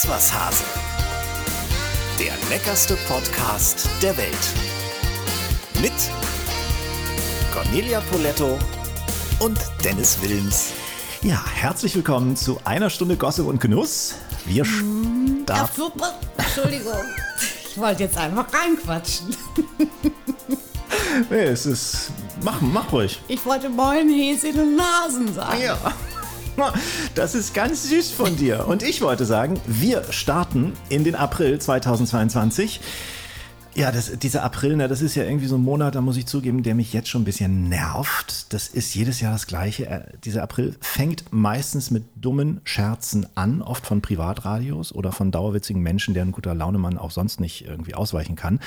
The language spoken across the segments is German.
Ist was Hase. Der leckerste Podcast der Welt. Mit Cornelia Poletto und Dennis Wilms. Ja, herzlich willkommen zu einer Stunde Gossip und Genuss. Wir Ja, starten. super. Entschuldigung. Ich wollte jetzt einfach reinquatschen. Nee, es ist. Mach, mach ruhig. Ich wollte Moin, Häschen und Nasen sagen. Ja. Das ist ganz süß von dir. Und ich wollte sagen, wir starten in den April 2022. Ja, das, dieser April, ne, das ist ja irgendwie so ein Monat, da muss ich zugeben, der mich jetzt schon ein bisschen nervt. Das ist jedes Jahr das Gleiche. Äh, Dieser April fängt meistens mit dummen Scherzen an, oft von Privatradios oder von dauerwitzigen Menschen, deren guter Laune man auch sonst nicht irgendwie ausweichen kann.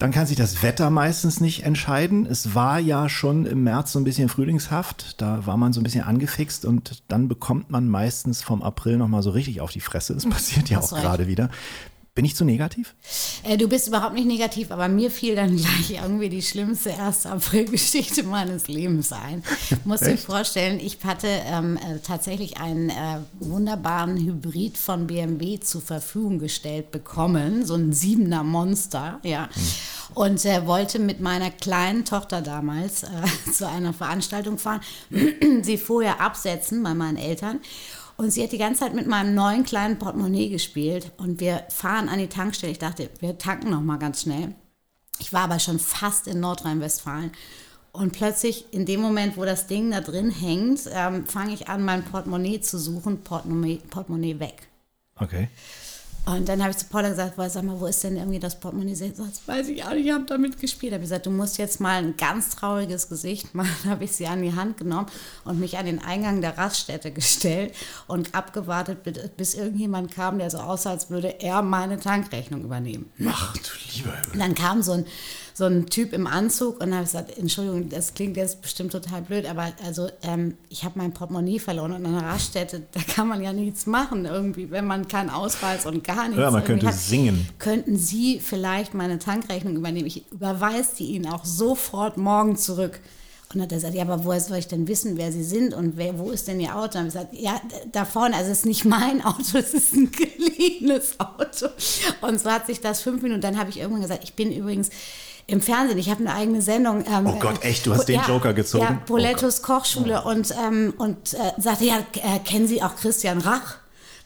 Dann kann sich das Wetter meistens nicht entscheiden. Es war ja schon im März so ein bisschen frühlingshaft. Da war man so ein bisschen angefixt und dann bekommt man meistens vom April nochmal so richtig auf die Fresse. Das passiert ja Hast auch gerade wieder. Bin ich zu negativ? Äh, du bist überhaupt nicht negativ, aber mir fiel dann gleich irgendwie die schlimmste 1. April-Geschichte meines Lebens ein. Muss dir Echt? vorstellen, ich hatte ähm, äh, tatsächlich einen äh, wunderbaren Hybrid von BMW zur Verfügung gestellt bekommen, so ein siebener Monster, ja. Und äh, wollte mit meiner kleinen Tochter damals äh, zu einer Veranstaltung fahren, sie vorher absetzen bei meinen Eltern. Und sie hat die ganze Zeit mit meinem neuen kleinen Portemonnaie gespielt. Und wir fahren an die Tankstelle. Ich dachte, wir tanken noch mal ganz schnell. Ich war aber schon fast in Nordrhein-Westfalen. Und plötzlich, in dem Moment, wo das Ding da drin hängt, ähm, fange ich an, mein Portemonnaie zu suchen. Portemonnaie, Portemonnaie weg. Okay. Und dann habe ich zu Paula gesagt, "Boah, sag mal, wo ist denn irgendwie das Portemonnaie? Sie sagt, weiß ich auch nicht, ich habe damit gespielt. habe ich gesagt, du musst jetzt mal ein ganz trauriges Gesicht machen. Dann habe ich sie an die Hand genommen und mich an den Eingang der Raststätte gestellt und abgewartet, bis- irgendjemand kam, der so aussah, als würde er meine Tankrechnung übernehmen. Ach du lieber. Und dann kam so ein, so ein Typ im Anzug und habe gesagt, Entschuldigung, das klingt jetzt bestimmt total blöd, aber also ähm, ich habe mein Portemonnaie verloren und an einer Raststätte, da kann man ja nichts machen irgendwie, wenn man keinen Ausweis und gar nichts Ja, man könnte singen. Könnten Sie vielleicht meine Tankrechnung übernehmen? Ich überweise die Ihnen auch sofort morgen zurück. Und dann hat er gesagt, ja, aber woher soll ich denn wissen, wer Sie sind und wer, wo ist denn Ihr Auto? Habe ich gesagt, ja, da vorne, also es ist nicht mein Auto, es ist ein geliehenes Auto. Und so hat sich das fünf Minuten, dann habe ich irgendwann gesagt, ich bin übrigens im Fernsehen, ich habe eine eigene Sendung. ähm, Oh Gott, echt? Du hast den Joker gezogen? Ja, Oh Polettos Kochschule und, ähm, und äh, sagte, ja, äh, kennen Sie auch Christian Rach?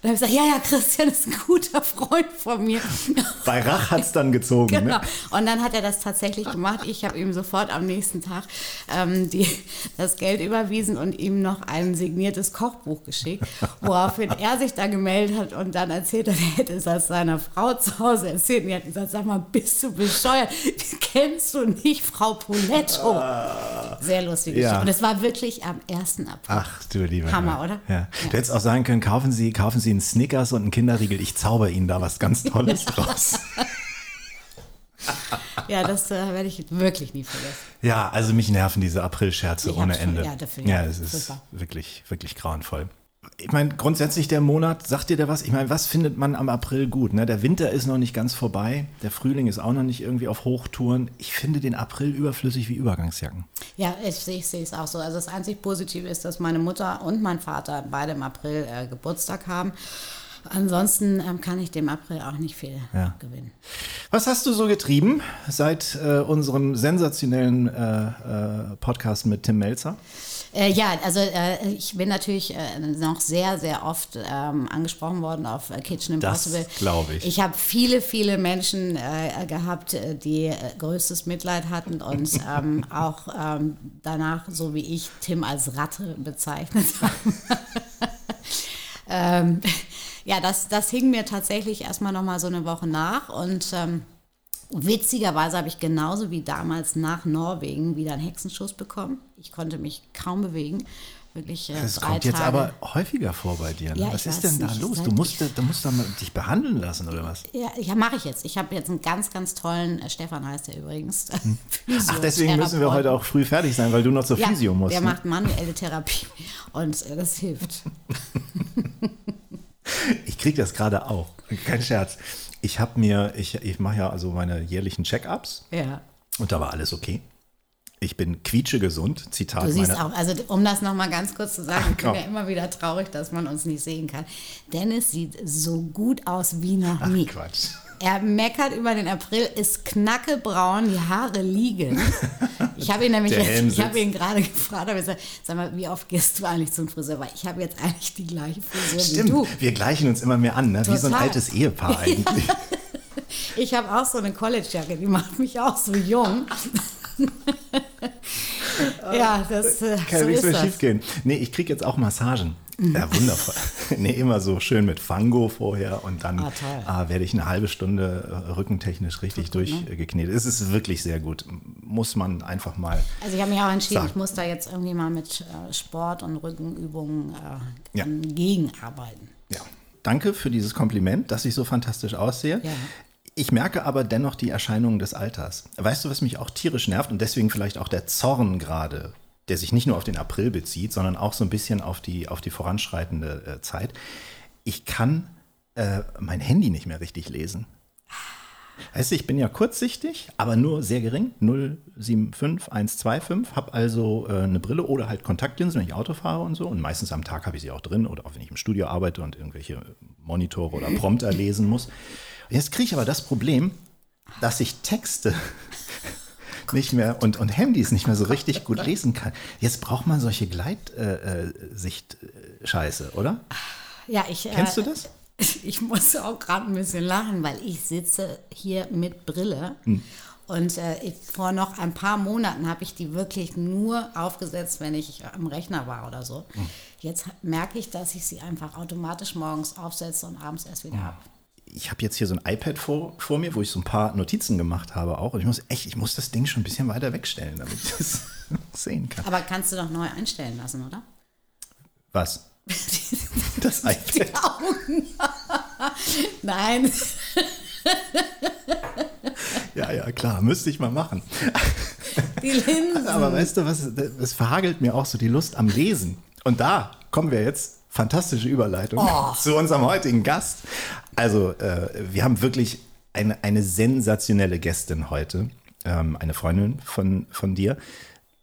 Dann habe ich gesagt, ja, ja, Christian ist ein guter Freund von mir. Bei Rach hat es dann gezogen. Genau. Ne? Und dann hat er das tatsächlich gemacht. Ich habe ihm sofort am nächsten Tag ähm, die, das Geld überwiesen und ihm noch ein signiertes Kochbuch geschickt, woraufhin er sich da gemeldet hat und dann erzählt hat, er hätte es aus seiner Frau zu Hause erzählt. Und die hat gesagt, sag mal, bist du bescheuert? Kennst du nicht Frau Poletto? Sehr lustig. Ja. Und es war wirklich am 1. April. Ach du lieber Hammer, Himmel. oder? Ja. Ja. Du hättest auch sagen können, kaufen Sie, kaufen Sie einen Snickers und einen Kinderriegel. Ich zauber Ihnen da was ganz Tolles draus. Ja, das äh, werde ich wirklich nie vergessen. Ja, also mich nerven diese Aprilscherze ohne hab's schon- Ende. ja, dafür- ja, ja, es ist super. wirklich, wirklich grauenvoll. Ich meine, grundsätzlich der Monat, sagt dir der was? Ich meine, was findet man am April gut? Ne? Der Winter ist noch nicht ganz vorbei, der Frühling ist auch noch nicht irgendwie auf Hochtouren. Ich finde den April überflüssig wie Übergangsjacken. Ja, ich sehe ich sehe es auch so. Also das einzig Positive ist, dass meine Mutter und mein Vater beide im April äh, Geburtstag haben. Ansonsten ähm, kann ich dem April auch nicht viel Ja. gewinnen. Was hast du so getrieben seit äh, unserem sensationellen äh, äh, Podcast mit Tim Melzer? Äh, ja, also äh, ich bin natürlich äh, noch sehr, sehr oft ähm, angesprochen worden auf äh, Kitchen Das Impossible. glaub ich. Ich habe viele, viele Menschen äh, gehabt, äh, die größtes Mitleid hatten und ähm, auch ähm, danach, so wie ich, Tim als Ratte bezeichnet haben. ähm, ja, das, das hing mir tatsächlich erstmal nochmal so eine Woche nach und ähm, witzigerweise habe ich genauso wie damals nach Norwegen wieder einen Hexenschuss bekommen. Ich konnte mich kaum bewegen. Wirklich äh, Das drei kommt jetzt Tage. aber häufiger vor bei dir. Ne? Ja, was ist denn da nicht. los? Seit Du musst, du musst dich behandeln lassen oder was? Ja, ja mache ich jetzt. Ich habe jetzt einen ganz, ganz tollen, äh, Stefan heißt er übrigens. Hm. Ach, deswegen müssen wir heute auch früh fertig sein, weil du noch zur ja, Physio musst. Der ne? macht manuelle Therapie und äh, das hilft. Ich kriege das gerade auch. Kein Scherz. Ich habe mir, ich, ich mache ja also meine jährlichen Check-ups Ja. und da war alles okay. Ich bin quietschegesund, Zitat Du siehst meiner. auch, also um das nochmal ganz kurz zu sagen, ich bin ja immer wieder traurig, dass man uns nicht sehen kann. Dennis sieht so gut aus wie noch nie. Quatsch. Er meckert über den April, ist knackebraun, die Haare liegen. Ich habe ihn nämlich jetzt, ich habe ihn gerade gefragt, habe gesagt, sag mal, wie oft gehst du eigentlich zum Friseur? Weil ich habe jetzt eigentlich die gleiche Frisur Stimmt, wie du. wir gleichen uns immer mehr an, ne? wie so ein altes Ehepaar eigentlich. Ich habe auch so eine College-Jacke, die macht mich auch so jung. ja, das äh, Kann so nichts mehr schief gehen. Nee, ich kriege jetzt auch Massagen. Mhm. Ja, wundervoll. nee, immer so schön mit Fango vorher und dann Ah, ah, werde ich eine halbe Stunde äh, rückentechnisch richtig gut, ne? durchgeknetet. Es ist wirklich sehr gut. Muss man einfach mal. Also ich habe mich auch entschieden, Sag. ich muss da jetzt irgendwie mal mit äh, Sport und Rückenübungen äh, Ja. gegenarbeiten. Ja. Danke für dieses Kompliment, dass ich so fantastisch aussehe. Ja. Ich merke aber dennoch die Erscheinungen des Alters. Weißt du, was mich auch tierisch nervt und deswegen vielleicht auch der Zorn gerade, der sich nicht nur auf den April bezieht, sondern auch so ein bisschen auf die, auf die voranschreitende äh, Zeit. Ich kann äh, mein Handy nicht mehr richtig lesen. Weißt du, ich bin ja kurzsichtig, aber nur sehr gering, 075, 125, habe also äh, eine Brille oder halt Kontaktlinsen, wenn ich Auto fahre und so. Und meistens am Tag habe ich sie auch drin oder auch wenn ich im Studio arbeite und irgendwelche Monitore oder Prompter lesen muss. Und jetzt kriege ich aber das Problem, dass ich Texte nicht mehr und, und Handys nicht mehr so richtig gut lesen kann. Jetzt braucht man solche Gleitsicht-Scheiße, oder? Ja, ich, Kennst äh, du das? Ich musste auch gerade ein bisschen lachen, weil ich sitze hier mit Brille. Hm. Und äh, ich, vor noch ein paar Monaten habe ich die wirklich nur aufgesetzt, wenn ich am Rechner war oder so. Hm. Jetzt merke ich, dass ich sie einfach automatisch morgens aufsetze und abends erst wieder ab. Ich habe jetzt hier so ein iPad vor, vor mir, wo ich so ein paar Notizen gemacht habe auch. Und ich muss echt, ich muss das Ding schon ein bisschen weiter wegstellen, damit ich das sehen kann. Aber kannst du doch neu einstellen lassen, oder? Was? Das iPad. Die Augen. Nein. Ja, ja, klar, müsste ich mal machen. Die Linsen. Aber weißt du was, es verhagelt mir auch so die Lust am Lesen. Und da kommen wir jetzt, fantastische Überleitung, Oh. zu unserem heutigen Gast. Also, äh, wir haben wirklich eine, eine sensationelle Gästin heute, ähm, eine Freundin von, von dir.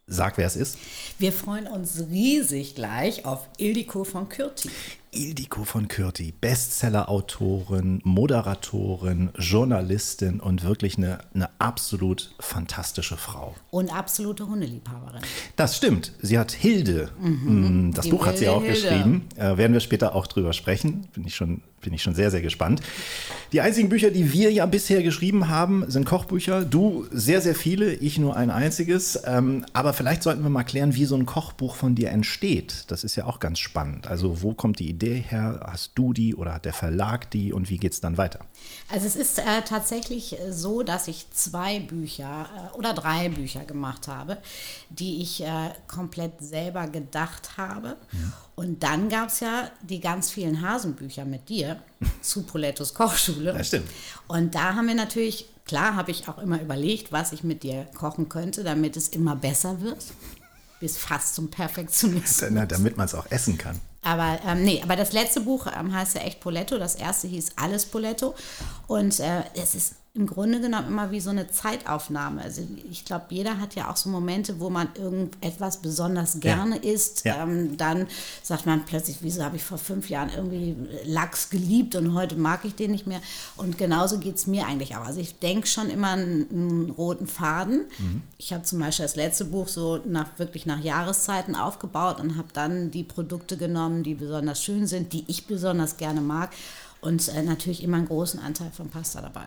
Sag, wer es ist. Wir freuen uns riesig gleich auf Ildiko von Kürti. Ildiko von Kürti, Bestseller-Autorin, Moderatorin, Journalistin und wirklich eine, eine absolut fantastische Frau. Und absolute Hundeliebhaberin. Das stimmt. Sie hat Hilde. mm, Das Die Buch hat sie auch Hilde. geschrieben. Äh, werden wir später auch drüber sprechen. Bin ich, schon, bin ich schon sehr, sehr gespannt. Die einzigen Bücher, die wir ja bisher geschrieben haben, sind Kochbücher. Du sehr, sehr viele, ich nur ein einziges. Ähm, aber vielleicht sollten wir mal klären, wie so ein Kochbuch von dir entsteht. Das ist ja auch ganz spannend. Also wo kommt die Idee her? Hast du die oder hat der Verlag die und wie geht es dann weiter? Also es ist äh, tatsächlich äh, so, dass ich zwei Bücher äh, oder drei Bücher gemacht habe, die ich äh, komplett selber gedacht habe. Und dann gab es ja die ganz vielen Hasenbücher mit dir zu Polettos Kochschule. Das stimmt. Und da haben wir natürlich, klar habe ich auch immer überlegt, was ich mit dir kochen könnte, damit es immer besser wird. Bis fast zum Perfektionismus. Na, damit man es auch essen kann. Aber ähm, nee, aber das letzte Buch ähm, heißt ja echt Poletto. Das erste hieß Alles Poletto. Und äh, es ist im Grunde genommen immer wie so eine Zeitaufnahme. Also ich glaube, jeder hat ja auch so Momente, wo man irgendetwas besonders gerne isst. Ja. Ähm, dann sagt man plötzlich, wieso habe ich vor fünf Jahren irgendwie Lachs geliebt und heute mag ich den nicht mehr. Und genauso geht es mir eigentlich auch. Also ich denke schon immer einen, einen roten Faden. Ich habe zum Beispiel das letzte Buch so nach, wirklich nach Jahreszeiten aufgebaut und habe dann die Produkte genommen, die besonders schön sind, die ich besonders gerne mag. Und äh, natürlich immer einen großen Anteil von Pasta dabei.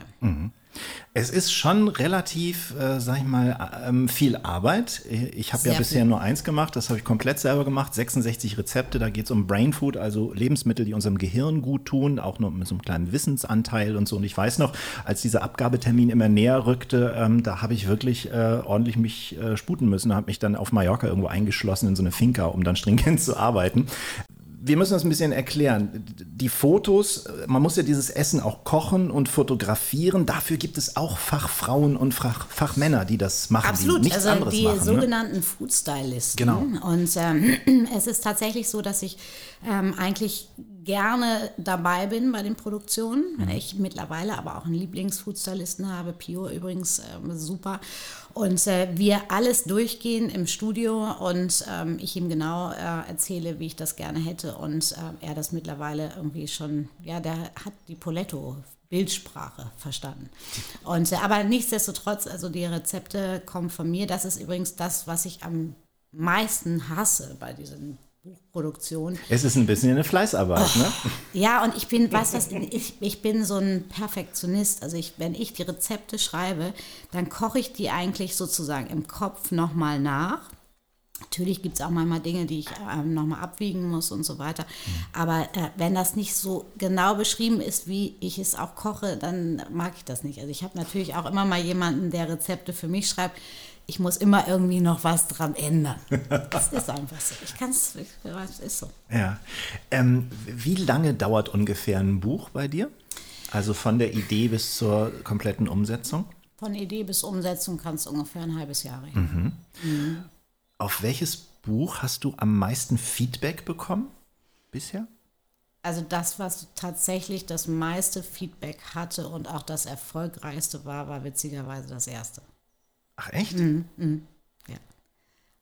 Es ist schon relativ, äh, sag ich mal, ähm, viel Arbeit. Ich habe ja bisher viel. nur eins gemacht, das habe ich komplett selber gemacht. 66 Rezepte, da geht es um Brain Food, also Lebensmittel, die unserem Gehirn gut tun, auch noch mit so einem kleinen Wissensanteil und so. Und ich weiß noch, als dieser Abgabetermin immer näher rückte, ähm, da habe ich wirklich äh, ordentlich mich äh, sputen müssen, habe mich dann auf Mallorca irgendwo eingeschlossen in so eine Finca, um dann stringent zu arbeiten wir müssen das ein bisschen erklären. Die Fotos, man muss ja dieses Essen auch kochen und fotografieren. Dafür gibt es auch Fachfrauen und Fach, Fachmänner, die das machen, Absolut, die nichts also anderes die machen. Ne? sogenannten Food Stylisten. Genau. Und ähm, es ist tatsächlich so, dass ich ähm, eigentlich gerne dabei bin bei den Produktionen. Mhm. Ich mittlerweile aber auch einen Lieblings-Food Stylisten habe, Pio übrigens ähm, super. Und äh, wir alles durchgehen im Studio und ähm, ich ihm genau äh, erzähle, wie ich das gerne hätte. Und äh, er das mittlerweile irgendwie schon, ja, der hat die Poletto Bildsprache verstanden. Und, äh, aber nichtsdestotrotz, also die Rezepte kommen von mir. Das ist übrigens das, was ich am meisten hasse bei diesen Buchproduktionen. Es ist ein bisschen eine Fleißarbeit, oh, ne? Ja, und ich bin, weißt was, ich, ich bin so ein Perfektionist. Also ich, wenn ich die Rezepte schreibe, dann koche ich die eigentlich sozusagen im Kopf nochmal nach Natürlich gibt es auch manchmal Dinge, die ich ähm, nochmal abwiegen muss und so weiter. Aber äh, wenn das nicht so genau beschrieben ist, wie ich es auch koche, dann mag ich das nicht. Also ich habe natürlich auch immer mal jemanden, der Rezepte für mich schreibt. Ich muss immer irgendwie noch was dran ändern. Das ist einfach so. Ich kann es, es ist so. Ja. Ähm, wie lange dauert ungefähr ein Buch bei dir? Also von der Idee bis zur kompletten Umsetzung? Von Idee bis Umsetzung kann es ungefähr ein halbes Jahr reden. Mhm. Mhm. Auf welches Buch hast du am meisten Feedback bekommen bisher? Also das, was tatsächlich das meiste Feedback hatte und auch das erfolgreichste war, war witzigerweise das erste. Ach echt? Mhm, mh, ja.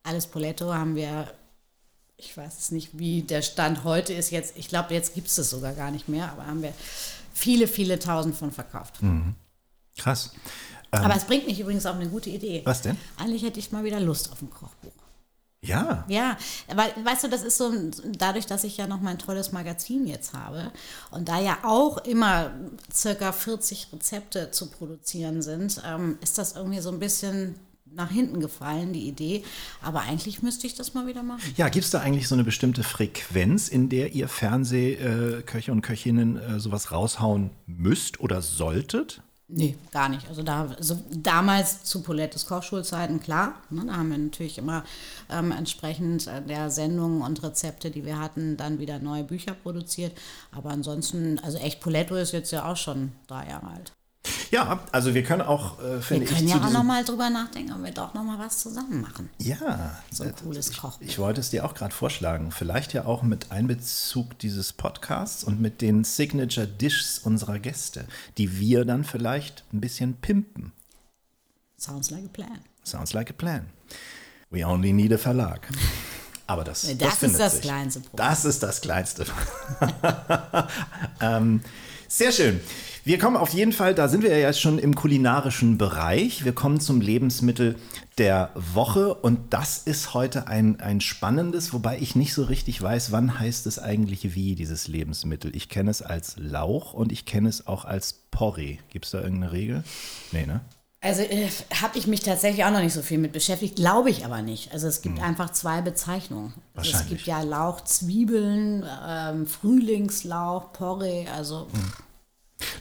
Alles Poletto haben wir, ich weiß es nicht, wie der Stand heute ist jetzt. Ich glaube, jetzt gibt es es sogar gar nicht mehr, aber haben wir viele, viele tausend von verkauft. Mhm. Krass. Ähm, aber es bringt mich übrigens auf eine gute Idee. Was denn? Eigentlich hätte ich mal wieder Lust auf ein Kochbuch. Ja. Ja, weil, weißt du, das ist so, dadurch, dass ich ja noch mein tolles Magazin jetzt habe und da ja auch immer circa 40 Rezepte zu produzieren sind, ähm, ist das irgendwie so ein bisschen nach hinten gefallen, die Idee. Aber eigentlich müsste ich das mal wieder machen. Ja, gibt es da eigentlich so eine bestimmte Frequenz, in der ihr Fernsehköche und Köchinnen äh, sowas raushauen müsst oder solltet? Nee, gar nicht. Also da, also damals zu Paulettes Kochschulzeiten, klar, ne, da haben wir natürlich immer ähm, entsprechend äh, der Sendungen und Rezepte, die wir hatten, dann wieder neue Bücher produziert. Aber ansonsten, also echt Poletto ist jetzt ja auch schon drei Jahre alt. Ja, also wir können auch, äh, finde ich. Wir können ja auch nochmal drüber nachdenken, ob wir doch nochmal was zusammen machen. Ja. So ein cooles Kochbuch. Ich, ich wollte es dir auch gerade vorschlagen. Vielleicht ja auch mit Einbezug dieses Podcasts und mit den Signature Dishes unserer Gäste, die wir dann vielleicht ein bisschen pimpen. Sounds like a plan. Sounds like a plan. We only need a Verlag. Aber das, das, das ist das sich. kleinste Problem. Das ist das kleinste. ähm, sehr schön. Wir kommen auf jeden Fall, da sind wir ja jetzt schon im kulinarischen Bereich. Wir kommen zum Lebensmittel der Woche und das ist heute ein, ein spannendes, wobei ich nicht so richtig weiß, wann heißt es eigentlich wie, dieses Lebensmittel. Ich kenne es als Lauch und ich kenne es auch als Porree. Gibt es da irgendeine Regel? Nee, ne? Also äh, habe ich mich tatsächlich auch noch nicht so viel mit beschäftigt, glaube ich aber nicht. Also es gibt hm. einfach zwei Bezeichnungen. Also es gibt ja Lauch, Zwiebeln, ähm, Frühlingslauch, Porree, also. Hm.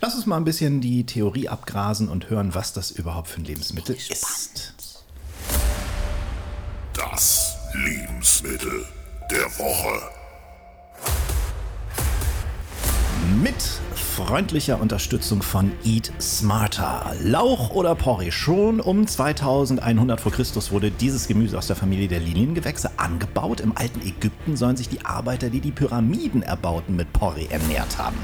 Lass uns mal ein bisschen die Theorie abgrasen und hören, was das überhaupt für ein Lebensmittel ist. Das Lebensmittel der Woche. Mit freundlicher Unterstützung von Eat Smarter. Lauch oder Porree. Schon um 2100 vor Christus wurde dieses Gemüse aus der Familie der Liniengewächse angebaut. Im alten Ägypten sollen sich die Arbeiter, die die Pyramiden erbauten, mit Porree ernährt haben.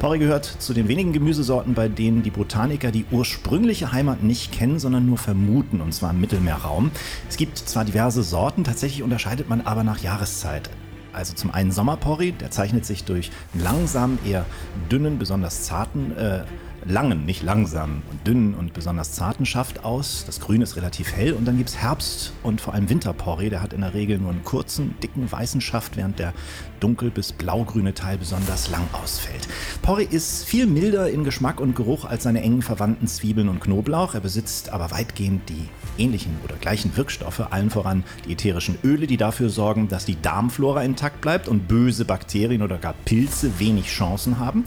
Porree gehört zu den wenigen Gemüsesorten, bei denen die Botaniker die ursprüngliche Heimat nicht kennen, sondern nur vermuten, und zwar im Mittelmeerraum. Es gibt zwar diverse Sorten, tatsächlich unterscheidet man aber nach Jahreszeit. Also zum einen Sommerporri, der zeichnet sich durch langsam, eher dünnen, besonders zarten äh, langen, nicht langsam dünnen und besonders zarten Schaft aus. Das Grün ist relativ hell und dann gibt es Herbst- und vor allem Winterporree. Der hat in der Regel nur einen kurzen, dicken, weißen Schaft, während der dunkel- bis blaugrüne Teil besonders lang ausfällt. Porree ist viel milder in Geschmack und Geruch als seine engen Verwandten Zwiebeln und Knoblauch. Er besitzt aber weitgehend die ähnlichen oder gleichen Wirkstoffe, allen voran die ätherischen Öle, die dafür sorgen, dass die Darmflora intakt bleibt und böse Bakterien oder gar Pilze wenig Chancen haben.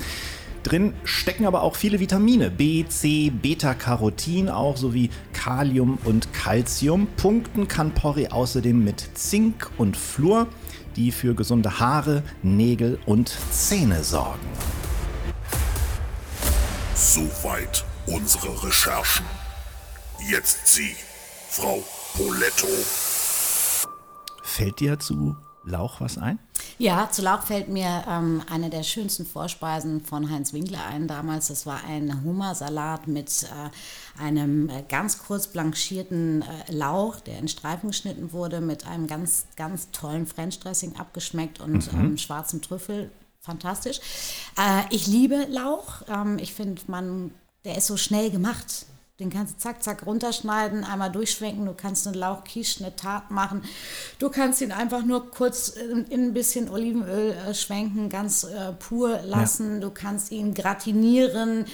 Drin stecken aber auch viele Vitamine, B, C, Beta-Carotin auch sowie Kalium und Calcium. Punkten kann Porree außerdem mit Zink und Fluor, die für gesunde Haare, Nägel und Zähne sorgen. Soweit unsere Recherchen. Jetzt Sie, Frau Poletto. Fällt dir zu Lauch was ein? Ja, zu Lauch fällt mir ähm, eine der schönsten Vorspeisen von Heinz Winkler ein damals. Das war ein Hummersalat mit äh, einem äh, ganz kurz blanchierten äh, Lauch, der in Streifen geschnitten wurde, mit einem ganz, ganz tollen French Dressing abgeschmeckt und mhm. ähm, schwarzem Trüffel. Fantastisch. Äh, ich liebe Lauch. Ähm, ich finde, man, der ist so schnell gemacht. Den kannst du zack, zack runterschneiden, einmal durchschwenken. Du kannst eine Lauchquiche, eine Tat machen. Du kannst ihn einfach nur kurz in, in ein bisschen Olivenöl äh, schwenken, ganz äh, pur lassen. Ja. Du kannst ihn gratinieren.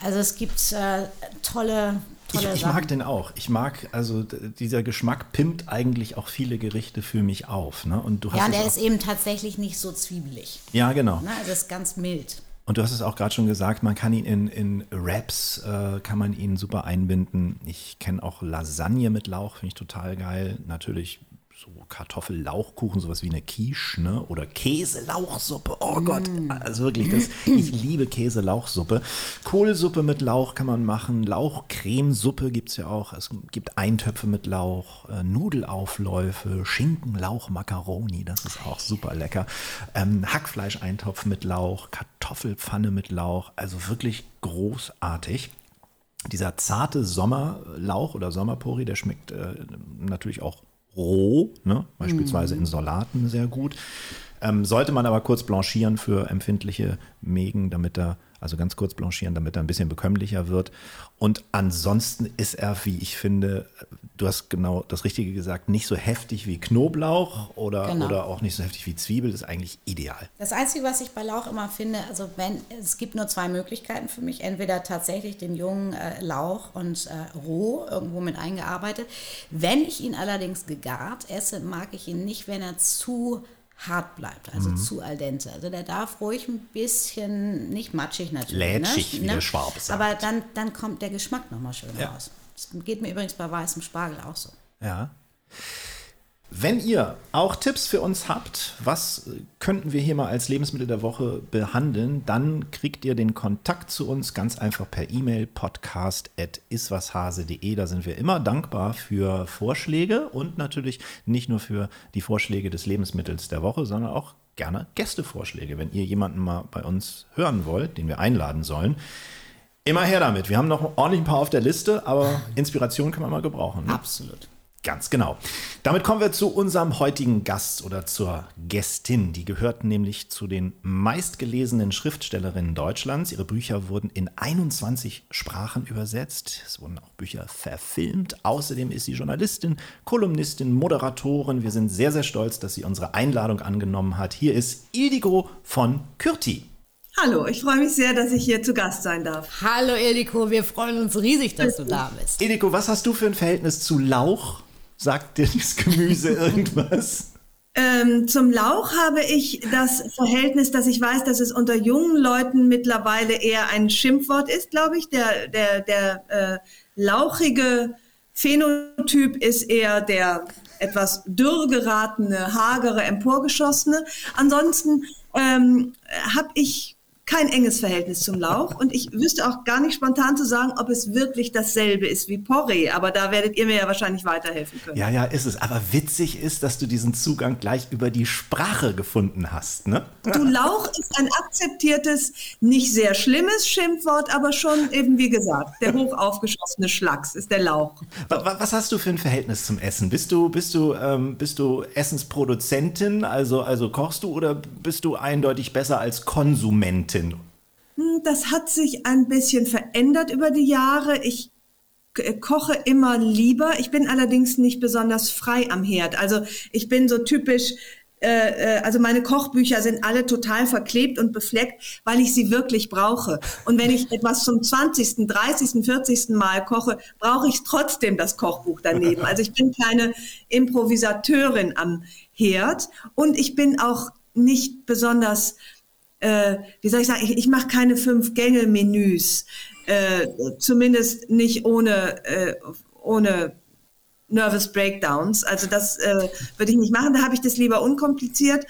Also es gibt äh, tolle, ich, ich, mag den auch. Ich mag, also dieser Geschmack pimmt eigentlich auch viele Gerichte für mich auf. Ne? Und du hast ja, der ist eben tatsächlich nicht so zwiebelig. Ja, genau. Ne? Also ist ganz mild. Und du hast es auch gerade schon gesagt, man kann ihn in, in Wraps, äh, kann man ihn super einbinden. Ich kenne auch Lasagne mit Lauch, finde ich total geil. Natürlich Kartoffellauchkuchen, sowas wie eine Quiche, ne? Oder Käselauchsuppe. Oh. Gott, also wirklich, das, ich liebe Käselauchsuppe. Kohlsuppe mit Lauch kann man machen. Lauchcremesuppe gibt es ja auch. Es gibt Eintöpfe mit Lauch, äh, Nudelaufläufe, Schinken, Lauch, Macaroni, das ist auch super lecker. Ähm, Hackfleischeintopf mit Lauch, Kartoffelpfanne mit Lauch, also wirklich großartig dieser zarte Sommerlauch oder Sommerpori, der schmeckt äh, natürlich auch roh, ne? beispielsweise mm. in Salaten sehr gut. Ähm, sollte man aber kurz blanchieren für empfindliche Mägen, damit er, also ganz kurz blanchieren, damit er ein bisschen bekömmlicher wird. Und ansonsten ist er, wie ich finde, du hast genau das Richtige gesagt, nicht so heftig wie Knoblauch oder, genau. oder auch nicht so heftig wie Zwiebel, das ist eigentlich ideal. Das Einzige, was ich bei Lauch immer finde, also wenn, es gibt nur zwei Möglichkeiten für mich, entweder tatsächlich den jungen äh, Lauch und äh, roh irgendwo mit eingearbeitet. Wenn ich ihn allerdings gegart esse, mag ich ihn nicht, wenn er zu hart bleibt, also mhm. zu al dente. Also der darf ruhig ein bisschen, nicht matschig natürlich. Lätschig, ne? wie der Schwab sagt. Aber dann, dann kommt der Geschmack nochmal schön ja. raus. Das geht mir übrigens bei weißem Spargel auch so. Ja. Wenn ihr auch Tipps für uns habt, was könnten wir hier mal als Lebensmittel der Woche behandeln, dann kriegt ihr den Kontakt zu uns ganz einfach per E-Mail podcast.iswashase.de. Da sind wir immer dankbar für Vorschläge und natürlich nicht nur für die Vorschläge des Lebensmittels der Woche, sondern auch gerne Gästevorschläge. Wenn ihr jemanden mal bei uns hören wollt, den wir einladen sollen, immer her damit. Wir haben noch ordentlich ein paar auf der Liste, aber Inspiration kann man mal gebrauchen. Ne? Absolut. Ganz genau. Damit kommen wir zu unserem heutigen Gast oder zur Gästin. Die gehört nämlich zu den meistgelesenen Schriftstellerinnen Deutschlands. Ihre Bücher wurden in 21 Sprachen übersetzt. Es wurden auch Bücher verfilmt. Außerdem ist sie Journalistin, Kolumnistin, Moderatorin. Wir sind sehr, sehr stolz, dass sie unsere Einladung angenommen hat. Hier ist Ildiko von Kürti. Hallo, ich freue mich sehr, dass ich hier zu Gast sein darf. Hallo Ildiko, wir freuen uns riesig, dass du da bist. Ildiko, was hast du für ein Verhältnis zu Lauch? Sagt dir das Gemüse irgendwas? Ähm, zum Lauch habe ich das Verhältnis, dass ich weiß, dass es unter jungen Leuten mittlerweile eher ein Schimpfwort ist, glaube ich. Der, der, der äh, lauchige Phänotyp ist eher der etwas dürr geratene, hagere, emporgeschossene. Ansonsten ähm, habe ich kein enges Verhältnis zum Lauch und ich wüsste auch gar nicht spontan zu sagen, ob es wirklich dasselbe ist wie Porree, aber da werdet ihr mir ja wahrscheinlich weiterhelfen können. Ja, ja, ist es. Aber witzig ist, dass du diesen Zugang gleich über die Sprache gefunden hast, ne? Du, Lauch ist ein akzeptiertes, nicht sehr schlimmes Schimpfwort, aber schon eben wie gesagt, der hoch aufgeschossene Schlacks ist der Lauch. Was hast du für ein Verhältnis zum Essen? Bist du, bist du, ähm, bist du Essensproduzentin, also, also kochst du oder bist du eindeutig besser als Konsumentin? Konsumentin? Hm, das hat sich ein bisschen verändert über die Jahre. Ich äh, koche immer lieber. Ich bin allerdings nicht besonders frei am Herd. Also ich bin so typisch, äh, äh, also meine Kochbücher sind alle total verklebt und befleckt, weil ich sie wirklich brauche. Und wenn ich etwas zum 20., 30., 40. Mal koche, brauche ich trotzdem das Kochbuch daneben. Also ich bin keine Improvisateurin am Herd und ich bin auch nicht besonders äh, wie soll ich sagen, ich, ich mache keine Fünf-Gänge-Menüs, äh, zumindest nicht ohne, äh, ohne Nervous Breakdowns. Also das äh, würde ich nicht machen, da habe ich das lieber unkompliziert.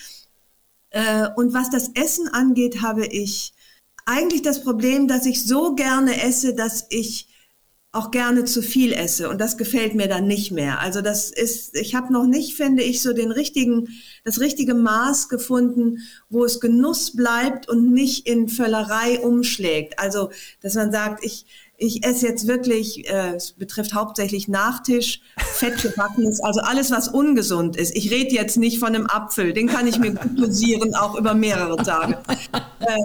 Äh, und was das Essen angeht, habe ich eigentlich das Problem, dass ich so gerne esse, dass ich auch gerne zu viel esse und das gefällt mir dann nicht mehr. Also das ist, ich habe noch nicht, finde ich, so den richtigen, das richtige Maß gefunden, wo es Genuss bleibt und nicht in Völlerei umschlägt. Also dass man sagt, ich ich esse jetzt wirklich, äh, es betrifft hauptsächlich Nachtisch, fettgebackenes, also alles, was ungesund ist. Ich rede jetzt nicht von einem Apfel, den kann ich mir gut dosieren, auch über mehrere Tage. Äh,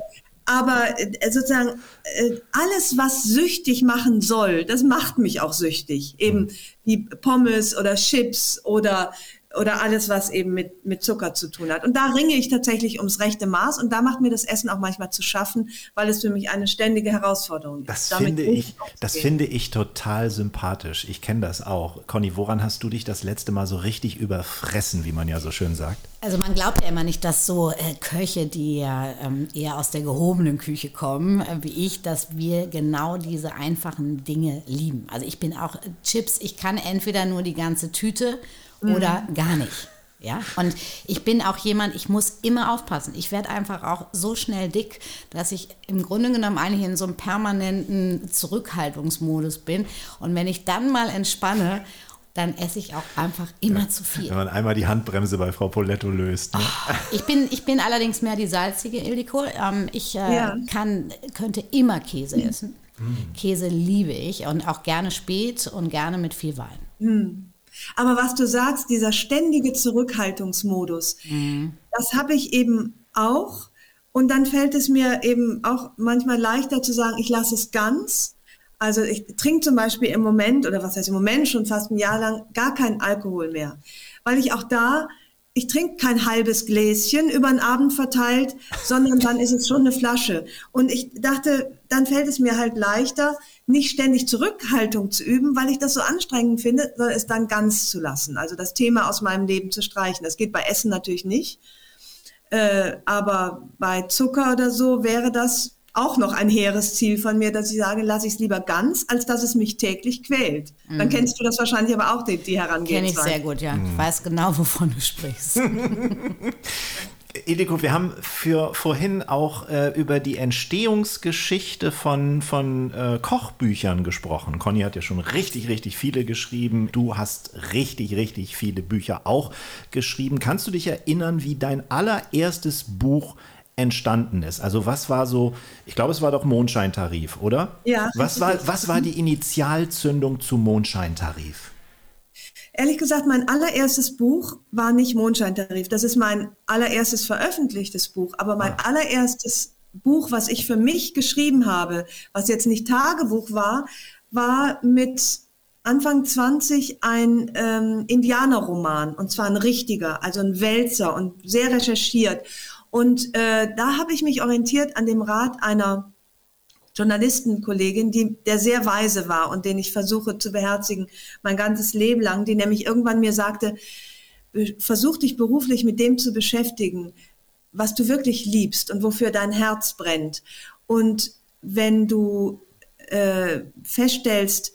aber äh, sozusagen äh, alles, was süchtig machen soll, das macht mich auch süchtig. Eben wie Pommes oder Chips oder oder alles, was eben mit, mit Zucker zu tun hat. Und da ringe ich tatsächlich ums rechte Maß und da macht mir das Essen auch manchmal zu schaffen, weil es für mich eine ständige Herausforderung ist. Das finde ich, das finde ich total sympathisch. Ich kenne das auch. Conny, woran hast du dich das letzte Mal so richtig überfressen, wie man ja so schön sagt? Also man glaubt ja immer nicht, dass so äh, Köche, die ja ähm, eher aus der gehobenen Küche kommen, äh, wie ich, dass wir genau diese einfachen Dinge lieben. Also ich bin auch äh, Chips, ich kann entweder nur die ganze Tüte oder mhm. gar nicht. Ja, und ich bin auch jemand, ich muss immer aufpassen. Ich werde einfach auch so schnell dick, dass ich im Grunde genommen eigentlich in so einem permanenten Zurückhaltungsmodus bin. Und wenn ich dann mal entspanne, dann esse ich auch einfach immer ja, zu viel. Wenn man einmal die Handbremse bei Frau Poletto löst. Ne? Oh, ich, bin, ich bin allerdings mehr die salzige Ildiko. Ähm, ich äh, ja. kann, könnte immer Käse essen. Mm. Käse liebe ich und auch gerne spät und gerne mit viel Wein. Mm. Aber was du sagst, dieser ständige Zurückhaltungsmodus, mhm. das habe ich eben auch. Und dann fällt es mir eben auch manchmal leichter zu sagen, ich lasse es ganz. Also ich trinke zum Beispiel im Moment, oder was heißt im Moment schon fast ein Jahr lang, gar keinen Alkohol mehr. Weil ich auch da ich trinke kein halbes Gläschen über den Abend verteilt, sondern dann ist es schon eine Flasche. Und ich dachte, dann fällt es mir halt leichter, nicht ständig Zurückhaltung zu üben, weil ich das so anstrengend finde, sondern es dann ganz zu lassen. Also das Thema aus meinem Leben zu streichen. Das geht bei Essen natürlich nicht. Äh, aber bei Zucker oder so wäre das auch noch ein hehres Ziel von mir, dass ich sage, lasse ich es lieber ganz, als dass es mich täglich quält. Mhm. Dann kennst du das wahrscheinlich aber auch, die, die Herangehensweise. Kenne ich sehr gut, ja. Mhm. Ich weiß genau, wovon du sprichst. Ediko, wir haben für vorhin auch äh, über die Entstehungsgeschichte von, von äh, Kochbüchern gesprochen. Conny hat ja schon richtig, richtig viele geschrieben. Du hast richtig, richtig viele Bücher auch geschrieben. Kannst du dich erinnern, wie dein allererstes Buch entstanden ist. Also was war so, ich glaube, es war doch Mondscheintarif, oder? Ja. Was war, was war die Initialzündung zu Mondscheintarif? Ehrlich gesagt, mein allererstes Buch war nicht Mondscheintarif. Das ist mein allererstes veröffentlichtes Buch. Aber mein ah. allererstes Buch, was ich für mich geschrieben habe, was jetzt nicht Tagebuch war, war mit Anfang 20 ein ähm, Indianerroman. Und zwar ein richtiger, also ein Wälzer und sehr recherchiert. Und äh, da habe ich mich orientiert an dem Rat einer Journalistenkollegin, die, der sehr weise war und den ich versuche zu beherzigen mein ganzes Leben lang, die nämlich irgendwann mir sagte, versuch dich beruflich mit dem zu beschäftigen, was du wirklich liebst und wofür dein Herz brennt. Und wenn du äh, feststellst,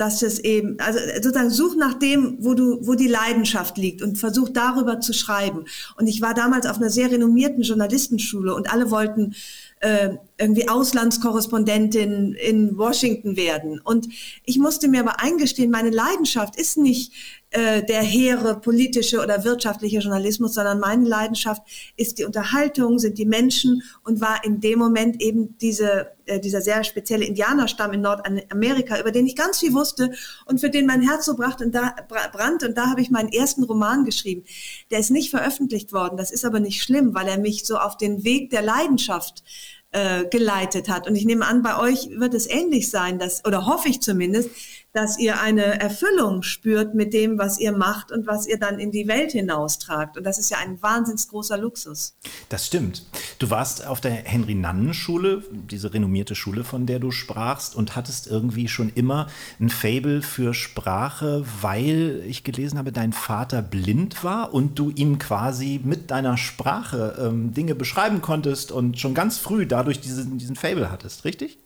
dass es eben, also sozusagen such nach dem, wo du, wo die Leidenschaft liegt und versuch darüber zu schreiben. Und ich war damals auf einer sehr renommierten Journalistenschule und alle wollten äh, irgendwie Auslandskorrespondentin in Washington werden. Und ich musste mir aber eingestehen, meine Leidenschaft ist nicht äh, der hehre politische oder wirtschaftliche Journalismus, sondern meine Leidenschaft ist die Unterhaltung, sind die Menschen und war in dem Moment eben diese, äh, dieser sehr spezielle Indianerstamm in Nordamerika, über den ich ganz viel wusste und für den mein Herz so bracht und da, brannt. Und da habe ich meinen ersten Roman geschrieben. Der ist nicht veröffentlicht worden. Das ist aber nicht schlimm, weil er mich so auf den Weg der Leidenschaft äh, geleitet hat. Und ich nehme an, bei euch wird es ähnlich sein, dass, oder hoffe ich zumindest, dass ihr eine Erfüllung spürt mit dem, was ihr macht und was ihr dann in die Welt hinaustragt. Und das ist ja ein wahnsinnig großer Luxus. Das stimmt. Du warst auf der Henry-Nannen-Schule, diese renommierte Schule, von der du sprachst, und hattest irgendwie schon immer ein Fable für Sprache, weil ich gelesen habe, dein Vater blind war und du ihm quasi mit deiner Sprache ähm, Dinge beschreiben konntest und schon ganz früh dadurch diesen, diesen Fable hattest, richtig?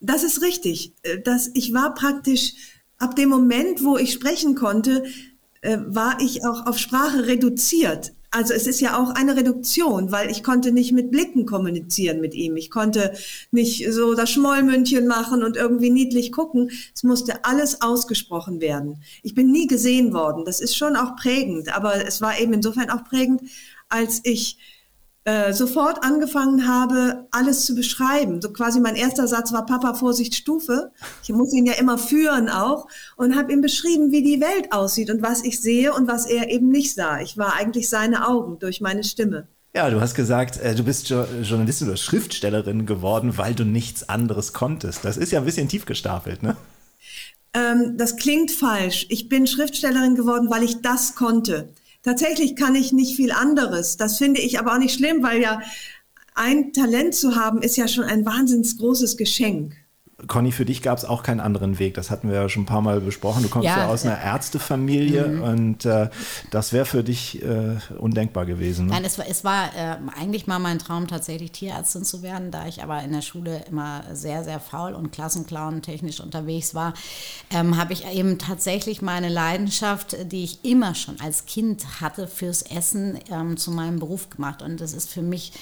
Das ist richtig. Äh, dass ich war praktisch ab dem Moment, wo ich sprechen konnte, äh, war ich auch auf Sprache reduziert. also es ist ja auch eine Reduktion, weil ich konnte nicht mit Blicken kommunizieren mit ihm. Ich konnte nicht so das Schmollmündchen machen und irgendwie niedlich gucken. Es musste alles ausgesprochen werden. Ich bin nie gesehen worden. Das ist schon auch prägend, aber es war eben insofern auch prägend, als ich äh, sofort angefangen habe, alles zu beschreiben. So quasi mein erster Satz war Papa Vorsicht Stufe. Ich muss ihn ja immer führen auch und habe ihm beschrieben, wie die Welt aussieht und was ich sehe und was er eben nicht sah. Ich war eigentlich seine Augen durch meine Stimme. Ja, du hast gesagt, äh, du bist jo Journalistin oder Schriftstellerin geworden, weil du nichts anderes konntest. Das ist ja ein bisschen tief gestapelt, ne? Ähm, das klingt falsch. Ich bin Schriftstellerin geworden, weil ich das konnte. Tatsächlich kann ich nicht viel anderes. Das finde ich aber auch nicht schlimm, weil ja ein Talent zu haben, ist ja schon ein wahnsinnig großes Geschenk. Conny, für dich gab es auch keinen anderen Weg. Das hatten wir ja schon ein paar Mal besprochen. Du kommst ja, ja aus einer Ärztefamilie mhm. und äh, das wäre für dich äh, undenkbar gewesen. Ne? Nein, es war, es war äh, eigentlich mal mein Traum, tatsächlich Tierärztin zu werden. Da ich aber in der Schule immer sehr, sehr faul und Klassenclown technisch unterwegs war, ähm, habe ich eben tatsächlich meine Leidenschaft, die ich immer schon als Kind hatte, fürs Essen ähm, zu meinem Beruf gemacht. Und das ist für mich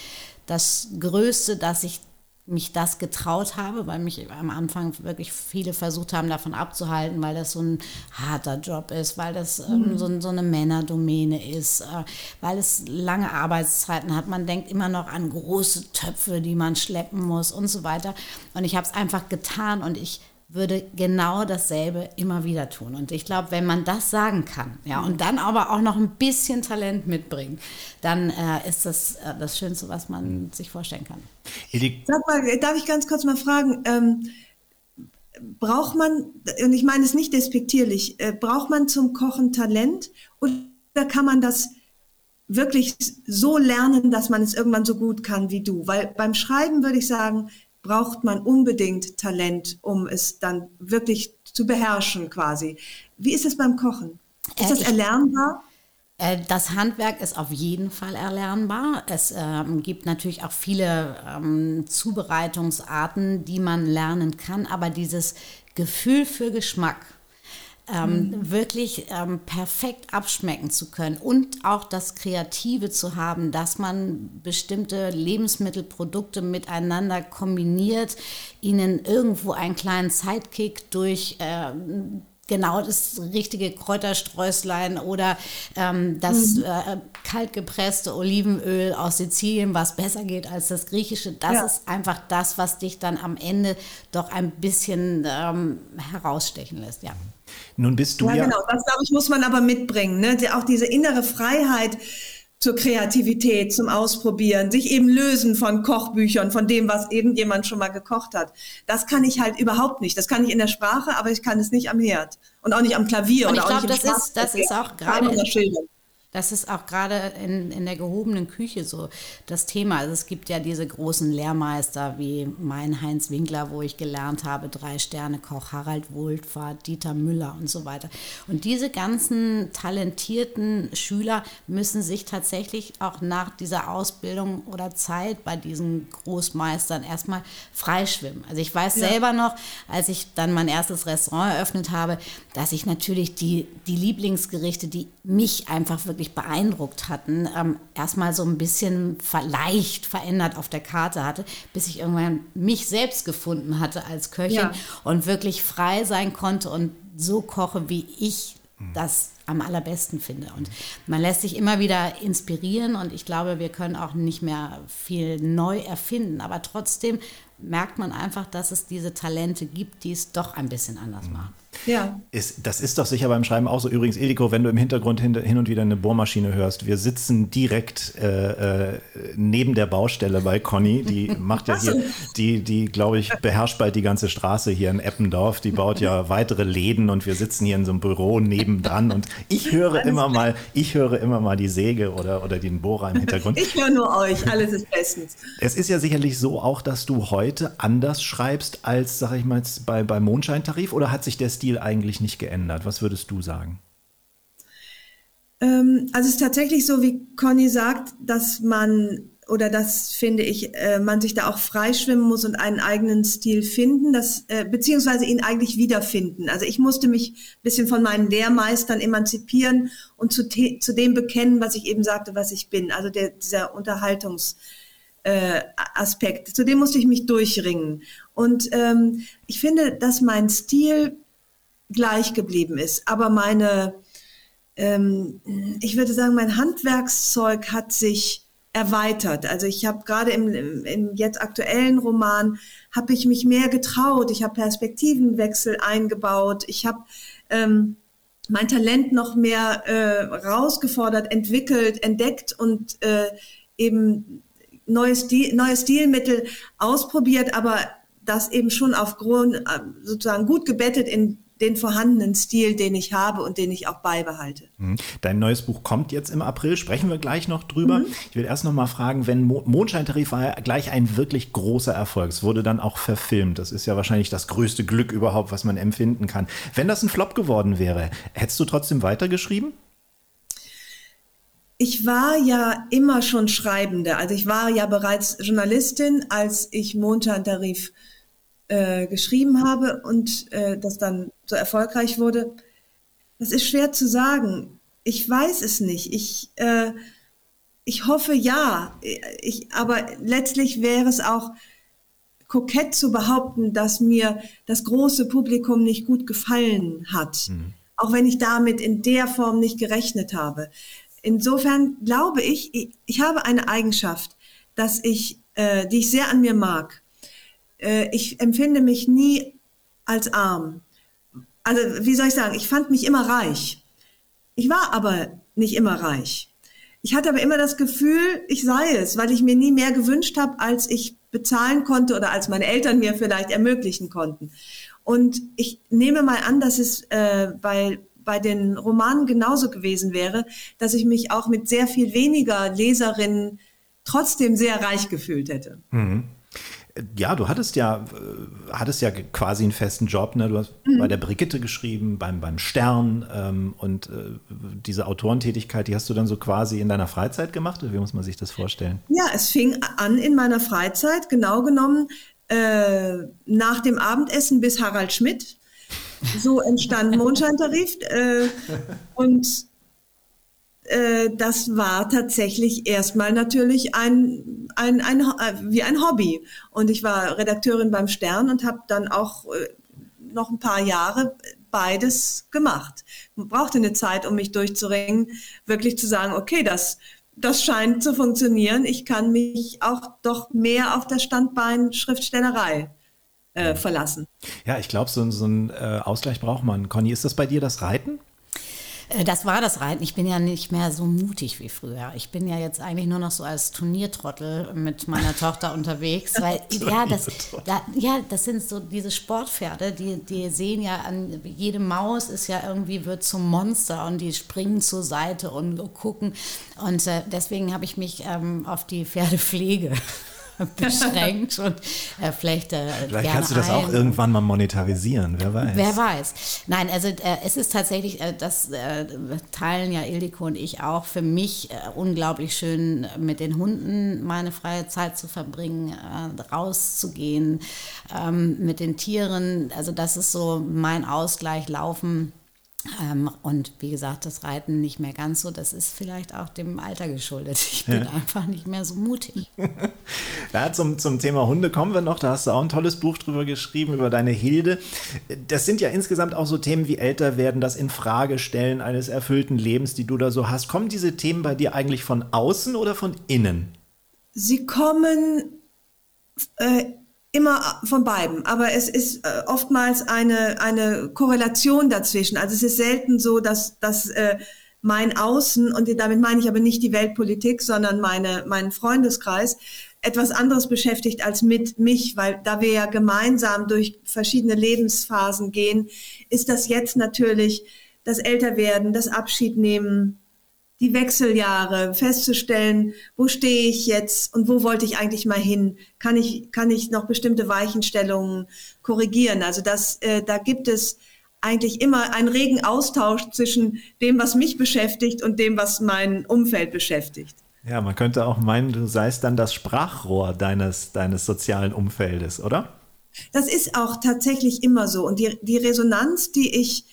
das Größte, dass ich mich das getraut habe, weil mich am Anfang wirklich viele versucht haben, davon abzuhalten, weil das so ein harter Job ist, weil das ähm, mhm. so, so, eine Männerdomäne ist, äh, weil es lange Arbeitszeiten hat. Man denkt immer noch an große Töpfe, die man schleppen muss und so weiter. Und ich habe es einfach getan und ich würde genau dasselbe immer wieder tun. Und ich glaube, wenn man das sagen kann, ja, und dann aber auch noch ein bisschen Talent mitbringt, dann äh, ist das äh, das Schönste, was man sich vorstellen kann. Sag mal, darf ich ganz kurz mal fragen, ähm, braucht man, und ich meine es nicht despektierlich, äh, braucht man zum Kochen Talent oder kann man das wirklich so lernen, dass man es irgendwann so gut kann wie du? Weil beim Schreiben würde ich sagen, braucht man unbedingt Talent, um es dann wirklich zu beherrschen quasi. Wie ist es beim Kochen? Ist das äh, erlernbar? Äh, das Handwerk ist auf jeden Fall erlernbar. Es ähm, gibt natürlich auch viele ähm, Zubereitungsarten, die man lernen kann, aber dieses Gefühl für Geschmack, ähm, mhm. wirklich ähm, perfekt abschmecken zu können und auch das Kreative zu haben, dass man bestimmte Lebensmittelprodukte miteinander kombiniert, ihnen irgendwo einen kleinen Sidekick durch äh, genau das richtige Kräutersträuslein oder ähm, das mhm. äh, kaltgepresste Olivenöl aus Sizilien, was besser geht als das griechische. Das ja. ist einfach das, was dich dann am Ende doch ein bisschen ähm, herausstechen lässt. Ja. Nun bist du ja. Ja, genau. Das, glaube ich, muss man aber mitbringen. Ne? Die, auch diese innere Freiheit zur Kreativität, zum Ausprobieren, sich eben lösen von Kochbüchern, von dem, was irgendjemand schon mal gekocht hat. Das kann ich halt überhaupt nicht. Das kann ich in der Sprache, aber ich kann es nicht am Herd und auch nicht am Klavier. Und ich glaube, das, ist, das ist auch gerade das ist auch gerade in, in der gehobenen Küche so das Thema. Also es gibt ja diese großen Lehrmeister wie mein Heinz Winkler, wo ich gelernt habe, drei Sterne Koch, Harald Wohlfahrt, Dieter Müller und so weiter. Und diese ganzen talentierten Schüler müssen sich tatsächlich auch nach dieser Ausbildung oder Zeit bei diesen Großmeistern erstmal freischwimmen. Also ich weiß ja. selber noch, als ich dann mein erstes Restaurant eröffnet habe, dass ich natürlich die, die Lieblingsgerichte, die mich einfach wirklich wirklich beeindruckt hatten, ähm, erstmal so ein bisschen leicht verändert auf der Karte hatte, bis ich irgendwann mich selbst gefunden hatte als Köchin ja. und wirklich frei sein konnte und so koche, wie ich das am allerbesten finde. Und man lässt sich immer wieder inspirieren und ich glaube, wir können auch nicht mehr viel neu erfinden, aber trotzdem merkt man einfach, dass es diese Talente gibt, die es doch ein bisschen anders machen. Ja. Ist, das ist doch sicher beim Schreiben auch so. Übrigens, Eliko, wenn du im Hintergrund hin, hin und wieder eine Bohrmaschine hörst, wir sitzen direkt äh, äh, neben der Baustelle bei Conny. Die macht ja hier, die, die glaube ich, beherrscht bald die ganze Straße hier in Eppendorf. Die baut ja weitere Läden und wir sitzen hier in so einem Büro nebendran und ich höre immer mal, ich höre immer mal die Säge oder, oder den Bohrer im Hintergrund. Ich höre nur euch, alles ist bestens. Es ist ja sicherlich so auch, dass du heute anders schreibst als, sag ich mal, bei, beim Mondscheintarif oder hat sich der Stil eigentlich nicht geändert? Was würdest du sagen? Ähm, also es ist tatsächlich so, wie Conny sagt, dass man oder das finde ich, äh, man sich da auch freischwimmen muss und einen eigenen Stil finden, das, äh, beziehungsweise ihn eigentlich wiederfinden. Also ich musste mich ein bisschen von meinen Lehrmeistern emanzipieren und zu, zu dem bekennen, was ich eben sagte, was ich bin. Also der, dieser Unterhaltungs- äh, Aspekt. Zu dem musste ich mich durchringen. Und ähm, ich finde, dass mein Stil gleich geblieben ist, aber meine, ähm, ich würde sagen, mein Handwerkszeug hat sich erweitert. Also ich habe gerade im, im, im, jetzt aktuellen Roman habe ich mich mehr getraut. Ich habe Perspektivenwechsel eingebaut. Ich habe ähm, mein Talent noch mehr äh, rausgefordert, entwickelt, entdeckt und äh, eben neue, Stil, neue Stilmittel ausprobiert, aber das eben schon aufgrund äh, sozusagen gut gebettet in den vorhandenen Stil, den ich habe und den ich auch beibehalte. Mhm. Dein neues Buch kommt jetzt im April, sprechen wir gleich noch drüber. Mhm. Ich will erst noch mal fragen, wenn Mondscheintarif war ja gleich ein wirklich großer Erfolg. Es wurde dann auch verfilmt. Das ist ja wahrscheinlich das größte Glück überhaupt, was man empfinden kann. Wenn das ein Flop geworden wäre, hättest du trotzdem weitergeschrieben? Ich war ja immer schon Schreibende. Also ich war ja bereits Journalistin, als ich Mondscheintarif äh, geschrieben habe und äh, das dann so erfolgreich wurde. Das ist schwer zu sagen. Ich weiß es nicht. Ich, äh, ich hoffe ja. Ich, aber letztlich wäre es auch kokett zu behaupten, dass mir das große Publikum nicht gut gefallen hat. Mhm. Auch wenn ich damit in der Form nicht gerechnet habe. Insofern glaube ich, ich, ich habe eine Eigenschaft, dass ich, äh, die ich sehr an mir mag. Äh, ich empfinde mich nie als arm. Also, wie soll ich sagen, ich fand mich immer reich. Ich war aber nicht immer reich. Ich hatte aber immer das Gefühl, ich sei es, weil ich mir nie mehr gewünscht habe, als ich bezahlen konnte oder als meine Eltern mir vielleicht ermöglichen konnten. Und ich nehme mal an, dass es äh, bei bei den Romanen genauso gewesen wäre, dass ich mich auch mit sehr viel weniger Leserinnen trotzdem sehr reich gefühlt hätte. Mhm. Ja, du hattest ja, äh, hattest ja quasi einen festen Job. Ne? Du hast mhm. bei der Brigitte geschrieben, beim, beim Stern ähm, und äh, diese Autorentätigkeit, die hast du dann so quasi in deiner Freizeit gemacht? Oder wie muss man sich das vorstellen? Ja, es fing an in meiner Freizeit, genau genommen äh, nach dem Abendessen bis Harald Schmidt so entstand Mondscheintarif. Äh, und äh, das war tatsächlich erstmal natürlich ein, ein, ein, äh, wie ein Hobby. Und ich war Redakteurin beim Stern und habe dann auch äh, noch ein paar Jahre beides gemacht. Man brauchte eine Zeit, um mich durchzuringen, wirklich zu sagen, okay, das, das scheint zu funktionieren. Ich kann mich auch doch mehr auf das Standbein Schriftstellerei äh, verlassen. Ja, ich glaube, so, so einen äh, Ausgleich braucht man. Conny, ist das bei dir das Reiten? Äh, das war das Reiten. Ich bin ja nicht mehr so mutig wie früher. Ich bin ja jetzt eigentlich nur noch so als Turniertrottel mit meiner Tochter unterwegs, weil ja das, da, ja, das sind so diese Sportpferde, die, die sehen ja an jede Maus ist ja irgendwie wird zum Monster und die springen zur Seite und gucken und äh, deswegen habe ich mich ähm, auf die Pferdepflege beschränkt und äh, vielleicht. Äh, vielleicht kannst du das auch irgendwann mal monetarisieren, wer weiß. Wer weiß. Nein, also äh, es ist tatsächlich, äh, das äh, teilen ja Ildiko und ich auch, für mich äh, unglaublich schön, mit den Hunden meine freie Zeit zu verbringen, rauszugehen, ähm, mit den Tieren. Also das ist so mein Ausgleich, Laufen und wie gesagt, das Reiten nicht mehr ganz so, das ist vielleicht auch dem Alter geschuldet. Ich bin ja. einfach nicht mehr so mutig. ja, zum, zum Thema Hunde kommen wir noch. Da hast du auch ein tolles Buch drüber geschrieben, über deine Hilde. Das sind ja insgesamt auch so Themen wie älter werden, das Infragestellen eines erfüllten Lebens, die du da so hast. Kommen diese Themen bei dir eigentlich von außen oder von innen? Sie kommen äh, Immer von beiden, aber es ist äh, oftmals eine, eine Korrelation dazwischen. Also es ist selten so, dass, dass äh, mein Außen, und damit meine ich aber nicht die Weltpolitik, sondern meine, meinen Freundeskreis, etwas anderes beschäftigt als mit mich, weil da wir ja gemeinsam durch verschiedene Lebensphasen gehen, ist das jetzt natürlich das Älterwerden, das Abschiednehmen, die Wechseljahre, festzustellen, wo stehe ich jetzt und wo wollte ich eigentlich mal hin? Kann ich, kann ich noch bestimmte Weichenstellungen korrigieren? Also das, äh, da gibt es eigentlich immer einen regen Austausch zwischen dem, was mich beschäftigt und dem, was mein Umfeld beschäftigt. Ja, man könnte auch meinen, du seist dann das Sprachrohr deines, deines sozialen Umfeldes, oder? Das ist auch tatsächlich immer so. Und die, die Resonanz, die ich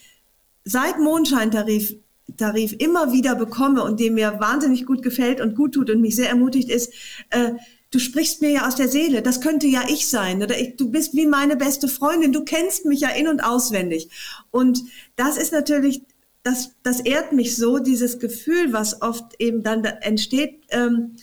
seit Mondscheintarif Tarif immer wieder bekomme und die mir wahnsinnig gut gefällt und gut tut und mich sehr ermutigt, ist, äh, du sprichst mir ja aus der Seele, das könnte ja ich sein oder ich, du bist wie meine beste Freundin, du kennst mich ja in und auswendig. Und das ist natürlich, das, das ehrt mich so, dieses Gefühl, was oft eben dann entsteht, ähm,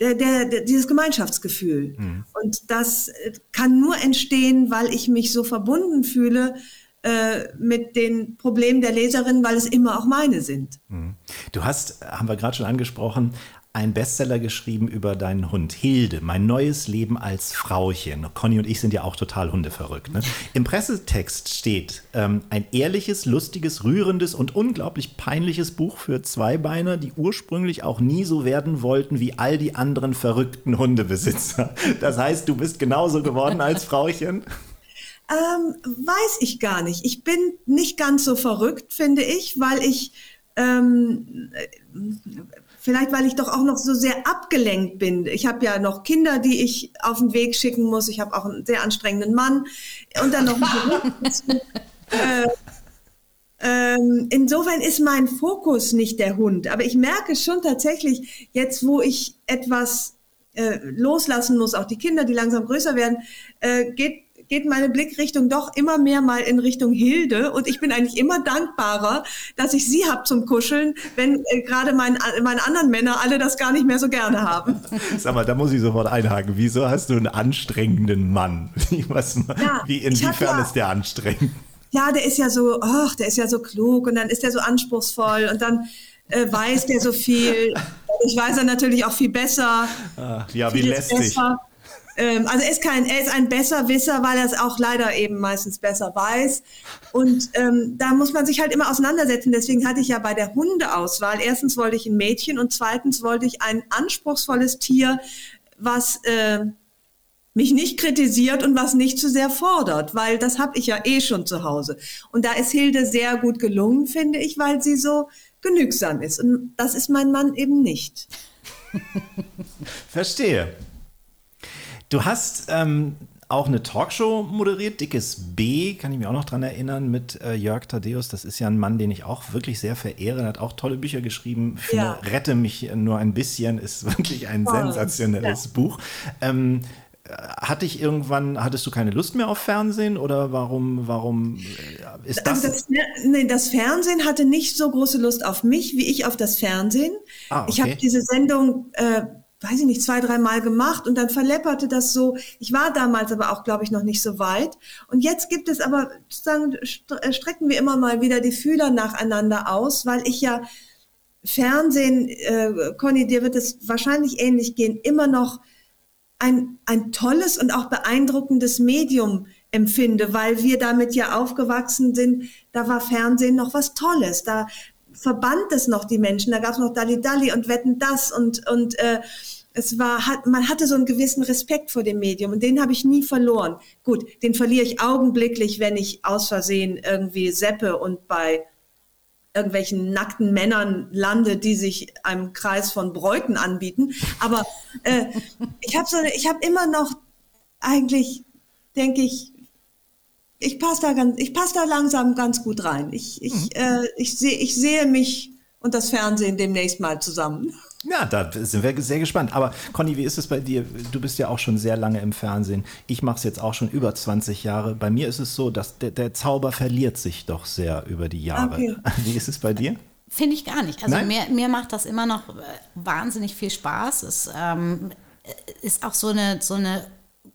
der, der, der, dieses Gemeinschaftsgefühl. Mhm. Und das äh, kann nur entstehen, weil ich mich so verbunden fühle äh, mit den Problemen der Leserin, weil es immer auch meine sind. Mhm. Du hast, haben wir gerade schon angesprochen, einen Bestseller geschrieben über deinen Hund Hilde, mein neues Leben als Frauchen. Conny und ich sind ja auch total hundeverrückt. Ne? Im Pressetext steht ähm, ein ehrliches, lustiges, rührendes und unglaublich peinliches Buch für Zweibeiner, die ursprünglich auch nie so werden wollten wie all die anderen verrückten Hundebesitzer. Das heißt, du bist genauso geworden als Frauchen? Ähm, weiß ich gar nicht. Ich bin nicht ganz so verrückt, finde ich, weil ich ähm, Vielleicht, weil ich doch auch noch so sehr abgelenkt bin. Ich habe ja noch Kinder, die ich auf den Weg schicken muss. Ich habe auch einen sehr anstrengenden Mann und dann noch einen äh, ähm, insofern ist mein Fokus nicht der Hund. Aber ich merke schon tatsächlich, jetzt wo ich etwas äh, loslassen muss, auch die Kinder, die langsam größer werden, äh, geht geht meine Blickrichtung doch immer mehr mal in Richtung Hilde und ich bin eigentlich immer dankbarer, dass ich sie habe zum Kuscheln, wenn äh, gerade mein, meine anderen Männer alle das gar nicht mehr so gerne haben. Sag mal, da muss ich sofort einhaken. Wieso hast du einen anstrengenden Mann? Was, ja, wie inwiefern ja, ist der anstrengend? Ja, der ist ja so, ach, der ist ja so klug und dann ist der so anspruchsvoll und dann äh, weiß der so viel. Ich weiß er natürlich auch viel besser. Ach, ja, wie lästig. Besser. Ähm, also er ist kein, er ist ein Besserwisser, weil er es auch leider eben meistens besser weiß. Und ähm, da muss man sich halt immer auseinandersetzen. Deswegen hatte ich ja bei der Hundeauswahl, erstens wollte ich ein Mädchen und zweitens wollte ich ein anspruchsvolles Tier, was äh, mich nicht kritisiert und was nicht zu sehr fordert, weil das habe ich ja eh schon zu Hause. Und da ist Hilde sehr gut gelungen, finde ich, weil sie so genügsam ist. Und das ist mein Mann eben nicht. Verstehe. Du hast ähm, auch eine Talkshow moderiert, Dickes B, kann ich mich auch noch dran erinnern, mit äh, Jörg Thaddeus. Das ist ja ein Mann, den ich auch wirklich sehr verehre. Er hat auch tolle Bücher geschrieben. Ja. Rette mich nur ein bisschen ist wirklich ein oh, sensationelles ja. Buch. Ähm, hatte ich irgendwann, hattest du keine Lust mehr auf Fernsehen oder warum, warum äh, ist das? Also das, nee, das Fernsehen hatte nicht so große Lust auf mich, wie ich auf das Fernsehen. Ah, okay. Ich habe diese Sendung äh, weiß ich nicht, zwei, drei Mal gemacht und dann verlepperte das so. Ich war damals aber auch, glaube ich, noch nicht so weit. Und jetzt gibt es aber, sozusagen, äh, strecken wir immer mal wieder die Fühler nacheinander aus, weil ich ja Fernsehen, äh, Conny, dir wird es wahrscheinlich ähnlich gehen, immer noch ein, ein tolles und auch beeindruckendes Medium empfinde, weil wir damit ja aufgewachsen sind. Da war Fernsehen noch was Tolles. Da verband es noch die Menschen. Da gab es noch Dalli Dalli und Wetten das und, und äh, es war, hat, man hatte so einen gewissen Respekt vor dem Medium und den habe ich nie verloren. Gut, den verliere ich augenblicklich, wenn ich aus Versehen irgendwie seppe und bei irgendwelchen nackten Männern lande, die sich einem Kreis von Bräuten anbieten. Aber äh, ich habe so, ich habe immer noch eigentlich, denke ich, ich passe da ganz, ich passe da langsam ganz gut rein. Ich, ich, mhm. äh, ich sehe, ich sehe mich und das Fernsehen demnächst mal zusammen. Ja, da sind wir sehr gespannt. Aber Conny, wie ist es bei dir? Du bist ja auch schon sehr lange im Fernsehen. Ich mache es jetzt auch schon über 20 Jahre. Bei mir ist es so, dass der, der Zauber verliert sich doch sehr über die Jahre. Okay. Wie ist es bei dir? Finde ich gar nicht. Also mir, mir macht das immer noch äh, wahnsinnig viel Spaß. Es ähm, ist auch so eine, so eine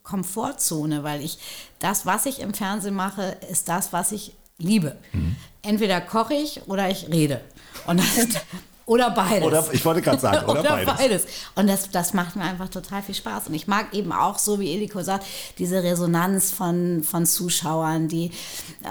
Komfortzone, weil ich das, was ich im Fernsehen mache, ist das, was ich liebe. Mhm. Entweder koche ich oder ich rede. Und das, oder beides. Oder, ich wollte gerade sagen, oder, oder beides. beides. Und das, das macht mir einfach total viel Spaß. Und ich mag eben auch, so wie Eliko sagt, diese Resonanz von, von Zuschauern, die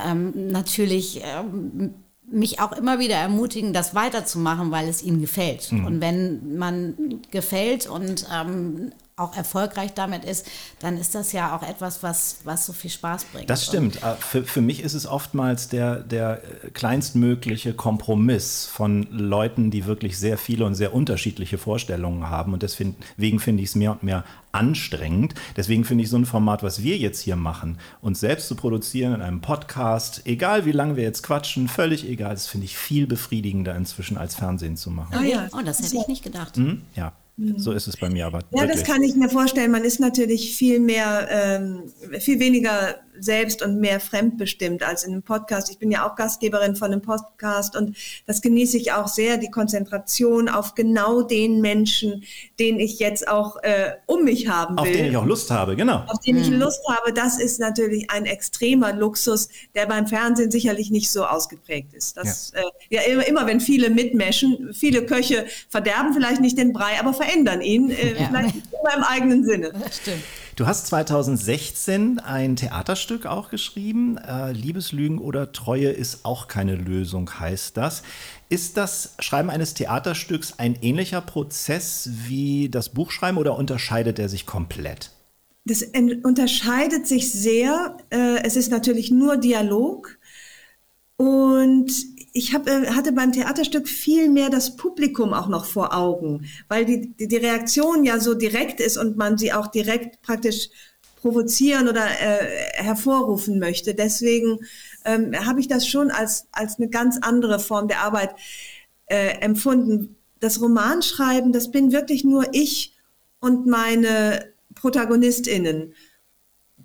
ähm, natürlich ähm, mich auch immer wieder ermutigen, das weiterzumachen, weil es ihnen gefällt. Mhm. Und wenn man gefällt und ähm, auch erfolgreich damit ist, dann ist das ja auch etwas, was, was so viel Spaß bringt. Das stimmt. Äh, für, für mich ist es oftmals der, der kleinstmögliche Kompromiss von Leuten, die wirklich sehr viele und sehr unterschiedliche Vorstellungen haben. Und deswegen finde ich es mehr und mehr anstrengend. Deswegen finde ich so ein Format, was wir jetzt hier machen, uns selbst zu produzieren in einem Podcast, egal wie lange wir jetzt quatschen, völlig egal, das finde ich viel befriedigender inzwischen als Fernsehen zu machen. Oh ja, oh, das hätte ich nicht gedacht. Hm? Ja. So ist es bei mir aber. Ja, wirklich. das kann ich mir vorstellen. Man ist natürlich viel mehr, ähm, viel weniger selbst und mehr fremdbestimmt als in einem Podcast. Ich bin ja auch Gastgeberin von einem Podcast und das genieße ich auch sehr, die Konzentration auf genau den Menschen, den ich jetzt auch äh, um mich haben will. Auf den ich auch Lust habe, genau. Auf den ich mhm. Lust habe, das ist natürlich ein extremer Luxus, der beim Fernsehen sicherlich nicht so ausgeprägt ist. Das, ja, äh, ja immer, immer, wenn viele mitmeschen, viele Köche verderben vielleicht nicht den Brei, aber verändern ihn, äh, ja. vielleicht immer im eigenen Sinne. Das stimmt. Du hast 2016 ein Theaterstück auch geschrieben. Äh, Liebeslügen oder Treue ist auch keine Lösung, heißt das. Ist das Schreiben eines Theaterstücks ein ähnlicher Prozess wie das Buchschreiben oder unterscheidet er sich komplett? Das unterscheidet sich sehr. Äh, es ist natürlich nur Dialog. Und ich hab, äh, hatte beim Theaterstück viel mehr das Publikum auch noch vor Augen, weil die, die, die Reaktion ja so direkt ist und man sie auch direkt praktisch provozieren oder äh, hervorrufen möchte. Deswegen ähm, habe ich das schon als, als eine ganz andere Form der Arbeit äh, empfunden. Das Romanschreiben, das bin wirklich nur ich und meine ProtagonistInnen.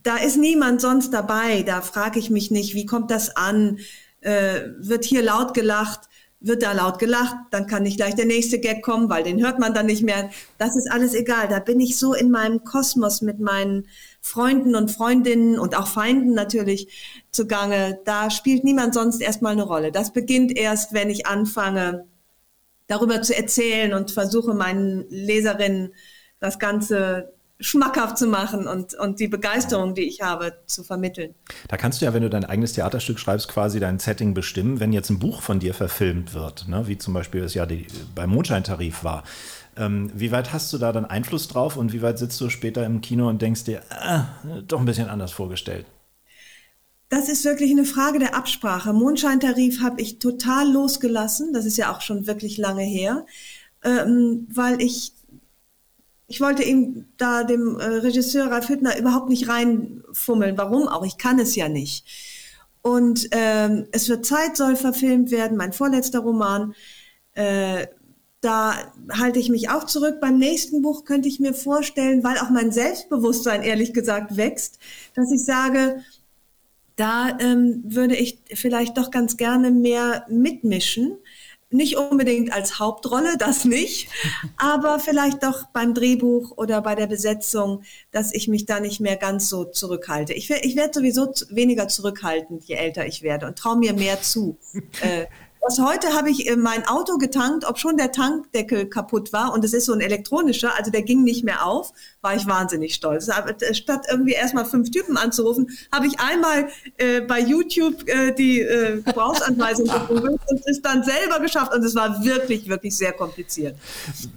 Da ist niemand sonst dabei. Da frage ich mich nicht, wie kommt das an? Äh, wird hier laut gelacht, wird da laut gelacht, dann kann nicht gleich der nächste Gag kommen, weil den hört man dann nicht mehr. Das ist alles egal. Da bin ich so in meinem Kosmos mit meinen Freunden und Freundinnen und auch Feinden natürlich zugange. Da spielt niemand sonst erstmal eine Rolle. Das beginnt erst, wenn ich anfange, darüber zu erzählen und versuche meinen Leserinnen das Ganze schmackhaft zu machen und, und die Begeisterung, die ich habe, zu vermitteln. Da kannst du ja, wenn du dein eigenes Theaterstück schreibst, quasi dein Setting bestimmen. Wenn jetzt ein Buch von dir verfilmt wird, ne, wie zum Beispiel es ja die, beim Mondscheintarif war, ähm, wie weit hast du da dann Einfluss drauf und wie weit sitzt du später im Kino und denkst dir, äh, doch ein bisschen anders vorgestellt? Das ist wirklich eine Frage der Absprache. Mondscheintarif habe ich total losgelassen. Das ist ja auch schon wirklich lange her, ähm, weil ich ich wollte ihm da dem äh, Regisseur Ralf Hüttner überhaupt nicht reinfummeln. Warum auch? Ich kann es ja nicht. Und ähm, es wird Zeit, soll verfilmt werden, mein vorletzter Roman. Äh, da halte ich mich auch zurück. Beim nächsten Buch könnte ich mir vorstellen, weil auch mein Selbstbewusstsein ehrlich gesagt wächst, dass ich sage, da ähm, würde ich vielleicht doch ganz gerne mehr mitmischen nicht unbedingt als Hauptrolle, das nicht, aber vielleicht doch beim Drehbuch oder bei der Besetzung, dass ich mich da nicht mehr ganz so zurückhalte. Ich, ich werde sowieso weniger zurückhaltend, je älter ich werde und traue mir mehr zu. Äh, was heute habe ich äh, mein Auto getankt, ob schon der Tankdeckel kaputt war und es ist so ein elektronischer, also der ging nicht mehr auf, war ich wahnsinnig stolz. Äh, statt irgendwie erstmal fünf Typen anzurufen, habe ich einmal äh, bei YouTube äh, die äh, Gebrauchsanweisung gegoogelt und es dann selber geschafft und es war wirklich, wirklich sehr kompliziert.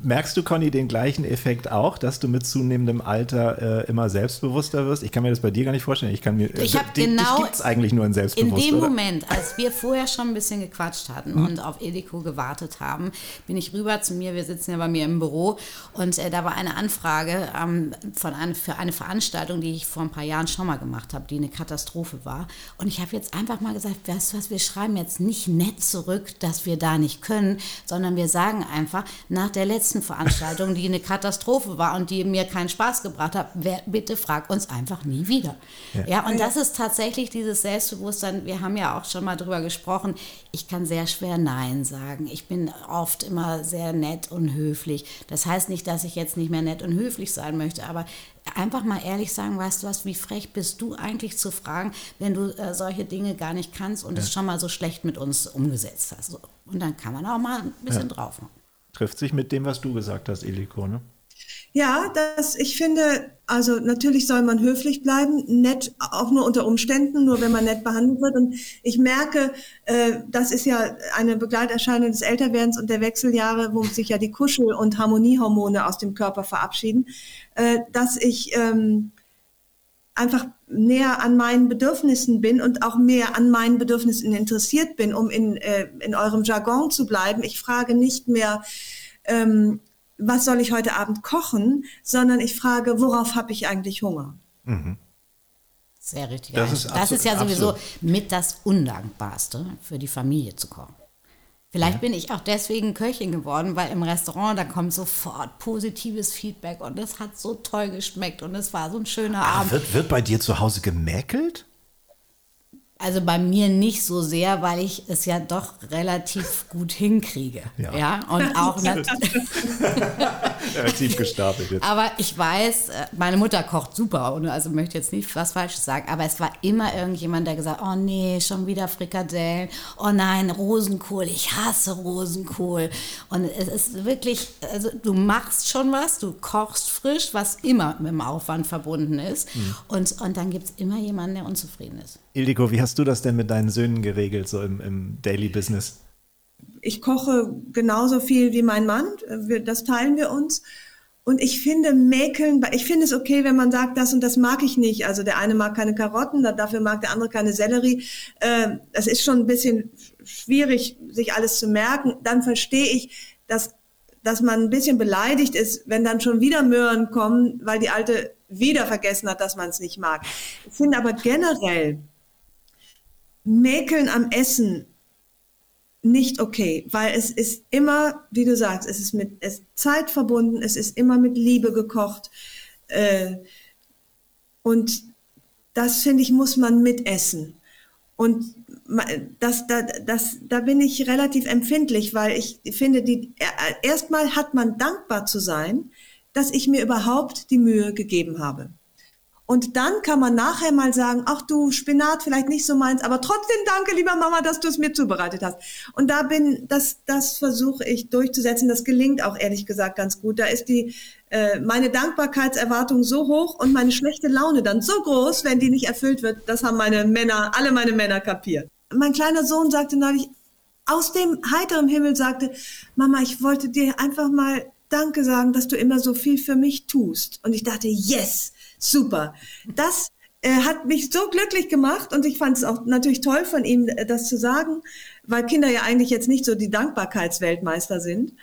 Merkst du, Conny, den gleichen Effekt auch, dass du mit zunehmendem Alter äh, immer selbstbewusster wirst? Ich kann mir das bei dir gar nicht vorstellen. Ich kann mir, ich habe genau, gibt es eigentlich nur in Selbstbewusstsein. In dem oder? Moment, als wir vorher schon ein bisschen gequatscht hatten mhm. und auf Edeko gewartet haben, bin ich rüber zu mir. Wir sitzen ja bei mir im Büro und äh, da war eine Anfrage ähm, von eine, für eine Veranstaltung, die ich vor ein paar Jahren schon mal gemacht habe, die eine Katastrophe war. Und ich habe jetzt einfach mal gesagt, weißt du was, wir schreiben jetzt nicht nett zurück, dass wir da nicht können, sondern wir sagen einfach, nach der letzten Veranstaltung, die eine Katastrophe war und die mir keinen Spaß gebracht hat, wer, bitte frag uns einfach nie wieder. Ja, ja und das ist tatsächlich dieses Selbstbewusstsein. Wir haben ja auch schon mal drüber gesprochen. Ich kann sehr schwer Nein sagen. Ich bin oft immer sehr nett und höflich. Das heißt nicht, dass ich jetzt nicht mehr nett und höflich sein möchte, aber einfach mal ehrlich sagen, weißt du was, wie frech bist du eigentlich zu fragen, wenn du äh, solche Dinge gar nicht kannst und ja. es schon mal so schlecht mit uns umgesetzt hast. So. Und dann kann man auch mal ein bisschen ja. drauf. Trifft sich mit dem, was du gesagt hast, Eliko, ne? Ja, das, ich finde, also natürlich soll man höflich bleiben, nett auch nur unter Umständen, nur wenn man nett behandelt wird. Und ich merke, äh, das ist ja eine Begleiterscheinung des Älterwerdens und der Wechseljahre, wo sich ja die Kuschel- und Harmoniehormone aus dem Körper verabschieden, äh, dass ich ähm, einfach näher an meinen Bedürfnissen bin und auch mehr an meinen Bedürfnissen interessiert bin, um in, äh, in eurem Jargon zu bleiben. Ich frage nicht mehr, ähm, was soll ich heute Abend kochen, sondern ich frage, worauf habe ich eigentlich Hunger? Mhm. Sehr richtig. Das, ist, das ist, ja sowieso absolut. mit das Undankbarste, für die Familie zu kochen. Vielleicht ja. bin ich auch deswegen Köchin geworden, weil im Restaurant, da kommt sofort positives Feedback und es hat so toll geschmeckt und es war so ein schöner Ach, Abend. Wird, wird bei dir zu Hause gemäkelt? Also bei mir nicht so sehr, weil ich es ja doch relativ gut hinkriege. Ja. ja? Und auch relativ gestapelt jetzt. Aber ich weiß, äh, meine Mutter kocht super und also möchte jetzt nicht was Falsches sagen, aber es war immer irgendjemand, der gesagt, oh nee, schon wieder Frikadellen. Oh nein, Rosenkohl, ich hasse Rosenkohl. Und es ist wirklich, also du machst schon was, du kochst frisch, was immer mit dem Aufwand verbunden ist. Mhm. Und, und dann gibt es immer jemanden, der unzufrieden ist. Ildiko, wie hast du das denn mit deinen Söhnen geregelt, so im, im Daily Business? Ich koche genauso viel wie mein Mann, das teilen wir uns. Und ich finde Mäkeln, ich finde es okay, wenn man sagt, das und das mag ich nicht. Also der eine mag keine Karotten, dafür mag der andere keine Sellerie. Ähm, das ist schon ein bisschen schwierig, sich alles zu merken. Dann verstehe ich, dass, dass man ein bisschen beleidigt ist, wenn dann schon wieder Möhren kommen, weil die Alte wieder vergessen hat, dass man es nicht mag. Ich finde aber generell, Mäkeln am Essen nicht okay, weil es ist immer, wie du sagst, es ist mit es Zeit verbunden, es ist immer mit Liebe gekocht. Äh, und das, finde ich, muss man mitessen. Und das, da, das, da bin ich relativ empfindlich, weil ich finde, die, erstmal hat man dankbar zu sein, dass ich mir überhaupt die Mühe gegeben habe. Und dann kann man nachher mal sagen, ach du, Spinat vielleicht nicht so meins, aber trotzdem danke, lieber Mama, dass du es mir zubereitet hast. Und da bin, das, das versuche ich durchzusetzen. Das gelingt auch ehrlich gesagt ganz gut. Da ist die, äh, meine Dankbarkeitserwartung so hoch und meine schlechte Laune dann so groß, wenn die nicht erfüllt wird. Das haben meine Männer, alle meine Männer kapiert. Mein kleiner Sohn sagte neulich, aus dem heiteren Himmel sagte, Mama, ich wollte dir einfach mal Danke sagen, dass du immer so viel für mich tust. Und ich dachte, yes, super. Das äh, hat mich so glücklich gemacht und ich fand es auch natürlich toll von ihm, äh, das zu sagen, weil Kinder ja eigentlich jetzt nicht so die Dankbarkeitsweltmeister sind.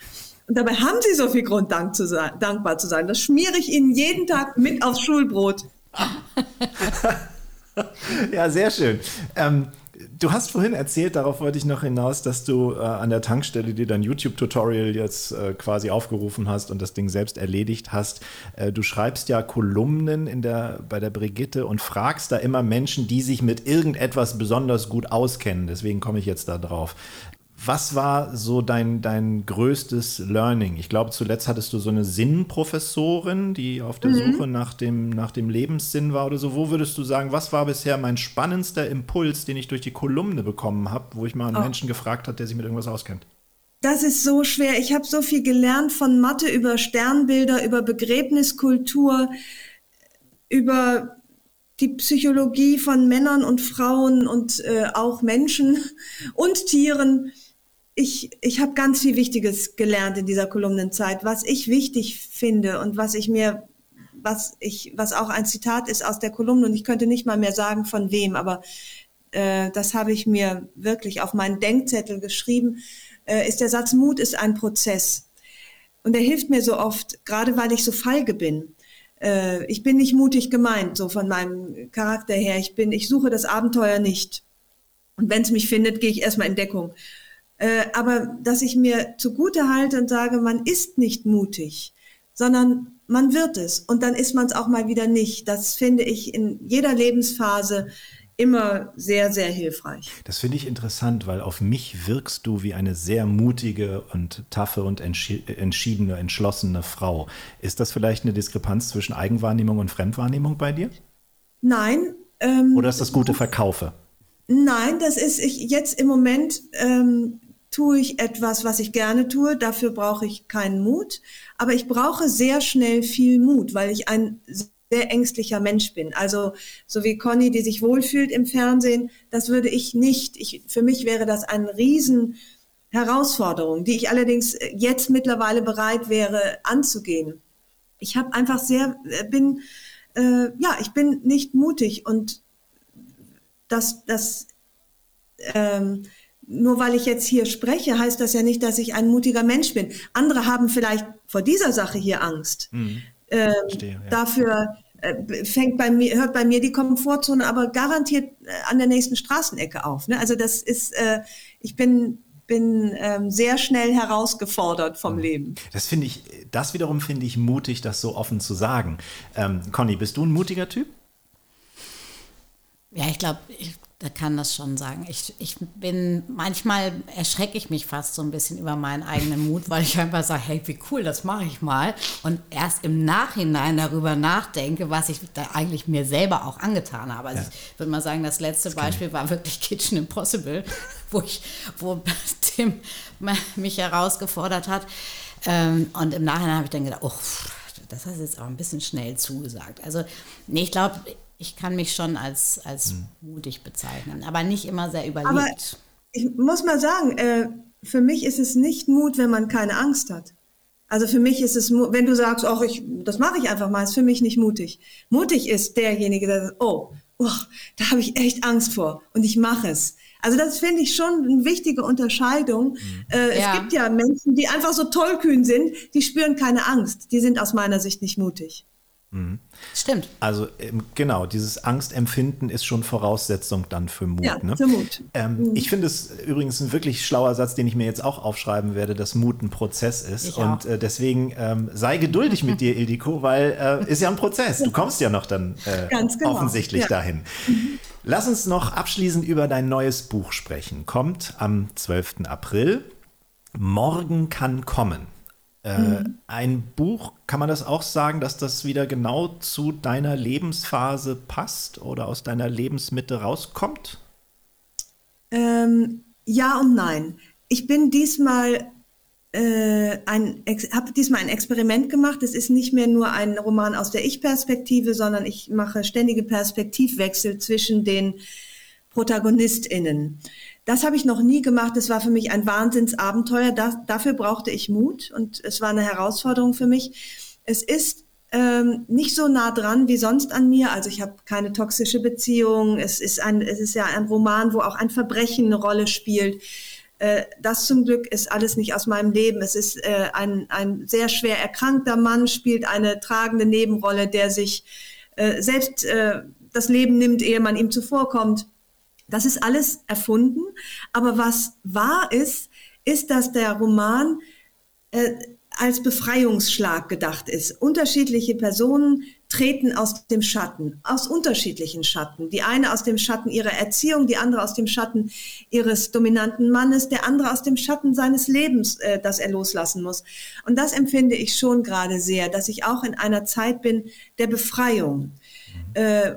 Und dabei haben sie so viel Grund, dank zu sein, dankbar zu sein. Das schmiere ich ihnen jeden Tag mit aufs Schulbrot. ja, sehr schön. Ähm, Du hast vorhin erzählt, darauf wollte ich noch hinaus, dass du äh, an der Tankstelle dir dein YouTube-Tutorial jetzt äh, quasi aufgerufen hast und das Ding selbst erledigt hast. Äh, du schreibst ja Kolumnen in der, bei der Brigitte und fragst da immer Menschen, die sich mit irgendetwas besonders gut auskennen. Deswegen komme ich jetzt da drauf. Was war so dein, dein größtes Learning? Ich glaube, zuletzt hattest du so eine Sinnprofessorin, die auf der mhm. Suche nach dem, nach dem Lebenssinn war oder so. Wo würdest du sagen, was war bisher mein spannendster Impuls, den ich durch die Kolumne bekommen habe, wo ich mal einen oh. Menschen gefragt habe, der sich mit irgendwas auskennt? Das ist so schwer. Ich habe so viel gelernt von Mathe über Sternbilder, über Begräbniskultur, über die Psychologie von Männern und Frauen und äh, auch Menschen und Tieren ich, ich habe ganz viel Wichtiges gelernt in dieser Kolumnenzeit, was ich wichtig finde und was ich mir, was ich, was auch ein Zitat ist aus der Kolumne und ich könnte nicht mal mehr sagen von wem, aber äh, das habe ich mir wirklich auf meinen Denkzettel geschrieben, äh, ist der Satz, Mut ist ein Prozess. Und er hilft mir so oft, gerade weil ich so feige bin. Äh, ich bin nicht mutig gemeint, so von meinem Charakter her. Ich bin, ich suche das Abenteuer nicht. Und wenn es mich findet, gehe ich erstmal in Deckung. Äh, aber dass ich mir zugute halte und sage, man ist nicht mutig, sondern man wird es und dann ist man es auch mal wieder nicht. Das finde ich in jeder Lebensphase immer sehr, sehr hilfreich. Das finde ich interessant, weil auf mich wirkst du wie eine sehr mutige und taffe und entschiedene, entschlossene Frau. Ist das vielleicht eine Diskrepanz zwischen Eigenwahrnehmung und Fremdwahrnehmung bei dir? Nein. Ähm, Oder ist das gute Verkaufe? Nein, das ist ich jetzt im Moment ähm, tue ich etwas, was ich gerne tue. Dafür brauche ich keinen Mut. Aber ich brauche sehr schnell viel Mut, weil ich ein sehr ängstlicher Mensch bin. Also so wie Conny, die sich wohlfühlt im Fernsehen, das würde ich nicht. Ich, für mich wäre das ein riesen Herausforderung, die ich allerdings jetzt mittlerweile bereit wäre anzugehen. Ich habe einfach sehr, äh, bin, äh, ja, ich bin nicht mutig und das, das, ähm, nur weil ich jetzt hier spreche, heißt das ja nicht, dass ich ein mutiger Mensch bin. Andere haben vielleicht vor dieser Sache hier Angst. Mhm. Ähm, Verstehe, ja. Dafür äh, fängt bei mir, hört bei mir die Komfortzone aber garantiert äh, an der nächsten Straßenecke auf. Ne? Also das ist, äh, ich bin bin ähm, sehr schnell herausgefordert vom mhm. Leben. Das finde ich, das wiederum finde ich mutig, das so offen zu sagen. Ähm, Conny, bist du ein mutiger Typ? Ja, ich glaube, da kann das schon sagen. Ich, ich bin, manchmal erschrecke ich mich fast so ein bisschen über meinen eigenen Mut, weil ich einfach sage, hey, wie cool, das mache ich mal. Und erst im Nachhinein darüber nachdenke, was ich da eigentlich mir selber auch angetan habe. Also ja. ich würde mal sagen, das letzte das Beispiel war wirklich Kitchen Impossible, wo ich, wo Tim mich herausgefordert hat. Ähm, und im Nachhinein habe ich dann gedacht, oh, das hast du jetzt auch ein bisschen schnell zugesagt. Also, nee, ich glaube, ich kann mich schon als, als hm. mutig bezeichnen, aber nicht immer sehr überlegt. Aber ich muss mal sagen, äh, für mich ist es nicht Mut, wenn man keine Angst hat. Also für mich ist es, wenn du sagst, ach, ich, das mache ich einfach mal, ist für mich nicht mutig. Mutig ist derjenige, der sagt, oh, oh da habe ich echt Angst vor und ich mache es. Also das finde ich schon eine wichtige Unterscheidung. Mhm. Äh, ja. Es gibt ja Menschen, die einfach so tollkühn sind, die spüren keine Angst. Die sind aus meiner Sicht nicht mutig. Mhm. Stimmt. Also ähm, genau, dieses Angstempfinden ist schon Voraussetzung dann für Mut. Ja, ne? für Mut. Ähm, mhm. Ich finde es übrigens ein wirklich schlauer Satz, den ich mir jetzt auch aufschreiben werde, dass Mut ein Prozess ist. Ich Und äh, deswegen ähm, sei geduldig mit dir, Ildiko, weil äh, ist ja ein Prozess. Du kommst ja noch dann äh, genau. offensichtlich ja. dahin. Mhm. Lass uns noch abschließend über dein neues Buch sprechen. Kommt am 12. April. Morgen kann kommen. Äh, mhm. Ein Buch, kann man das auch sagen, dass das wieder genau zu deiner Lebensphase passt oder aus deiner Lebensmitte rauskommt? Ähm, ja und nein. Ich bin diesmal äh, ein, habe diesmal ein Experiment gemacht. Es ist nicht mehr nur ein Roman aus der Ich-Perspektive, sondern ich mache ständige Perspektivwechsel zwischen den ProtagonistInnen. Das habe ich noch nie gemacht. Das war für mich ein Wahnsinnsabenteuer. Da, dafür brauchte ich Mut und es war eine Herausforderung für mich. Es ist ähm, nicht so nah dran wie sonst an mir. Also ich habe keine toxische Beziehung. Es ist ein, es ist ja ein Roman, wo auch ein Verbrechen eine Rolle spielt. Äh, das zum Glück ist alles nicht aus meinem Leben. Es ist äh, ein, ein sehr schwer erkrankter Mann, spielt eine tragende Nebenrolle, der sich äh, selbst äh, das Leben nimmt, ehe man ihm zuvorkommt. Das ist alles erfunden. Aber was wahr ist, ist, dass der Roman äh, als Befreiungsschlag gedacht ist. Unterschiedliche Personen treten aus dem Schatten, aus unterschiedlichen Schatten. Die eine aus dem Schatten ihrer Erziehung, die andere aus dem Schatten ihres dominanten Mannes, der andere aus dem Schatten seines Lebens, äh, das er loslassen muss. Und das empfinde ich schon gerade sehr, dass ich auch in einer Zeit bin der Befreiung. Äh,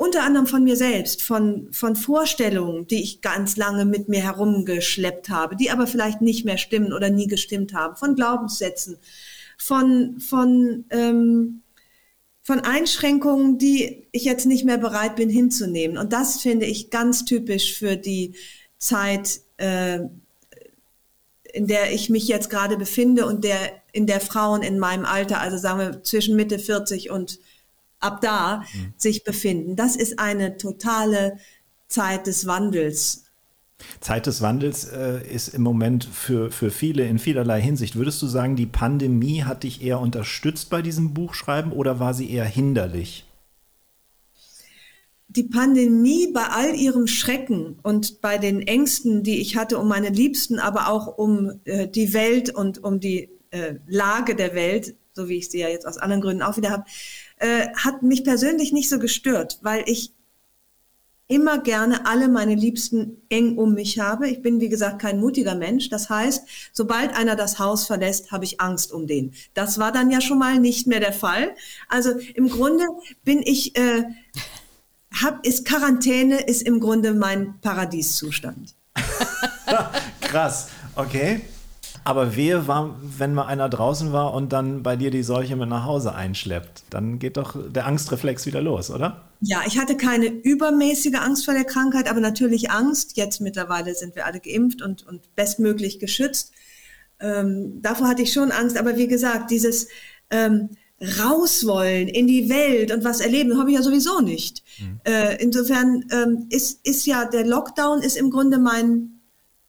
unter anderem von mir selbst, von, von Vorstellungen, die ich ganz lange mit mir herumgeschleppt habe, die aber vielleicht nicht mehr stimmen oder nie gestimmt haben, von Glaubenssätzen, von, von, ähm, von Einschränkungen, die ich jetzt nicht mehr bereit bin hinzunehmen. Und das finde ich ganz typisch für die Zeit, äh, in der ich mich jetzt gerade befinde und der, in der Frauen in meinem Alter, also sagen wir zwischen Mitte 40 und ab da mhm. sich befinden. Das ist eine totale Zeit des Wandels. Zeit des Wandels äh, ist im Moment für, für viele in vielerlei Hinsicht. Würdest du sagen, die Pandemie hat dich eher unterstützt bei diesem Buchschreiben oder war sie eher hinderlich? Die Pandemie bei all ihrem Schrecken und bei den Ängsten, die ich hatte um meine Liebsten, aber auch um äh, die Welt und um die äh, Lage der Welt, so wie ich sie ja jetzt aus anderen Gründen auch wieder habe, äh, hat mich persönlich nicht so gestört, weil ich immer gerne alle meine Liebsten eng um mich habe. Ich bin, wie gesagt, kein mutiger Mensch. Das heißt, sobald einer das Haus verlässt, habe ich Angst um den. Das war dann ja schon mal nicht mehr der Fall. Also im Grunde bin ich, äh, hab, ist Quarantäne ist im Grunde mein Paradieszustand. Krass. Okay. Aber wehe war, wenn mal einer draußen war und dann bei dir die Seuche mit nach Hause einschleppt. Dann geht doch der Angstreflex wieder los, oder? Ja, ich hatte keine übermäßige Angst vor der Krankheit, aber natürlich Angst. Jetzt mittlerweile sind wir alle geimpft und, und bestmöglich geschützt. Ähm, davor hatte ich schon Angst. Aber wie gesagt, dieses ähm, rauswollen in die Welt und was erleben, habe ich ja sowieso nicht. Mhm. Äh, insofern ähm, ist, ist ja der Lockdown ist im Grunde mein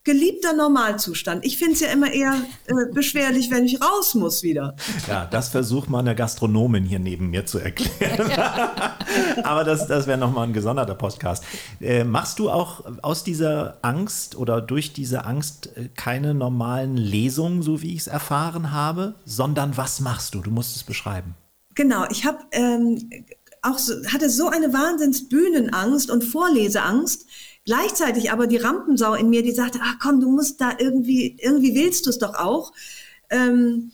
geliebter Normalzustand. Ich finde es ja immer eher äh, beschwerlich, wenn ich raus muss wieder. Ja, das versucht mal eine Gastronomin hier neben mir zu erklären. Aber das, das wäre nochmal ein gesonderter Podcast. Äh, machst du auch aus dieser Angst oder durch diese Angst äh, keine normalen Lesungen, so wie ich es erfahren habe, sondern was machst du? Du musst es beschreiben. Genau, ich habe ähm, auch so, hatte so eine Wahnsinnsbühnenangst und Vorleseangst, Gleichzeitig aber die Rampensau in mir, die sagte, ach komm, du musst da irgendwie, irgendwie willst du es doch auch. Ähm,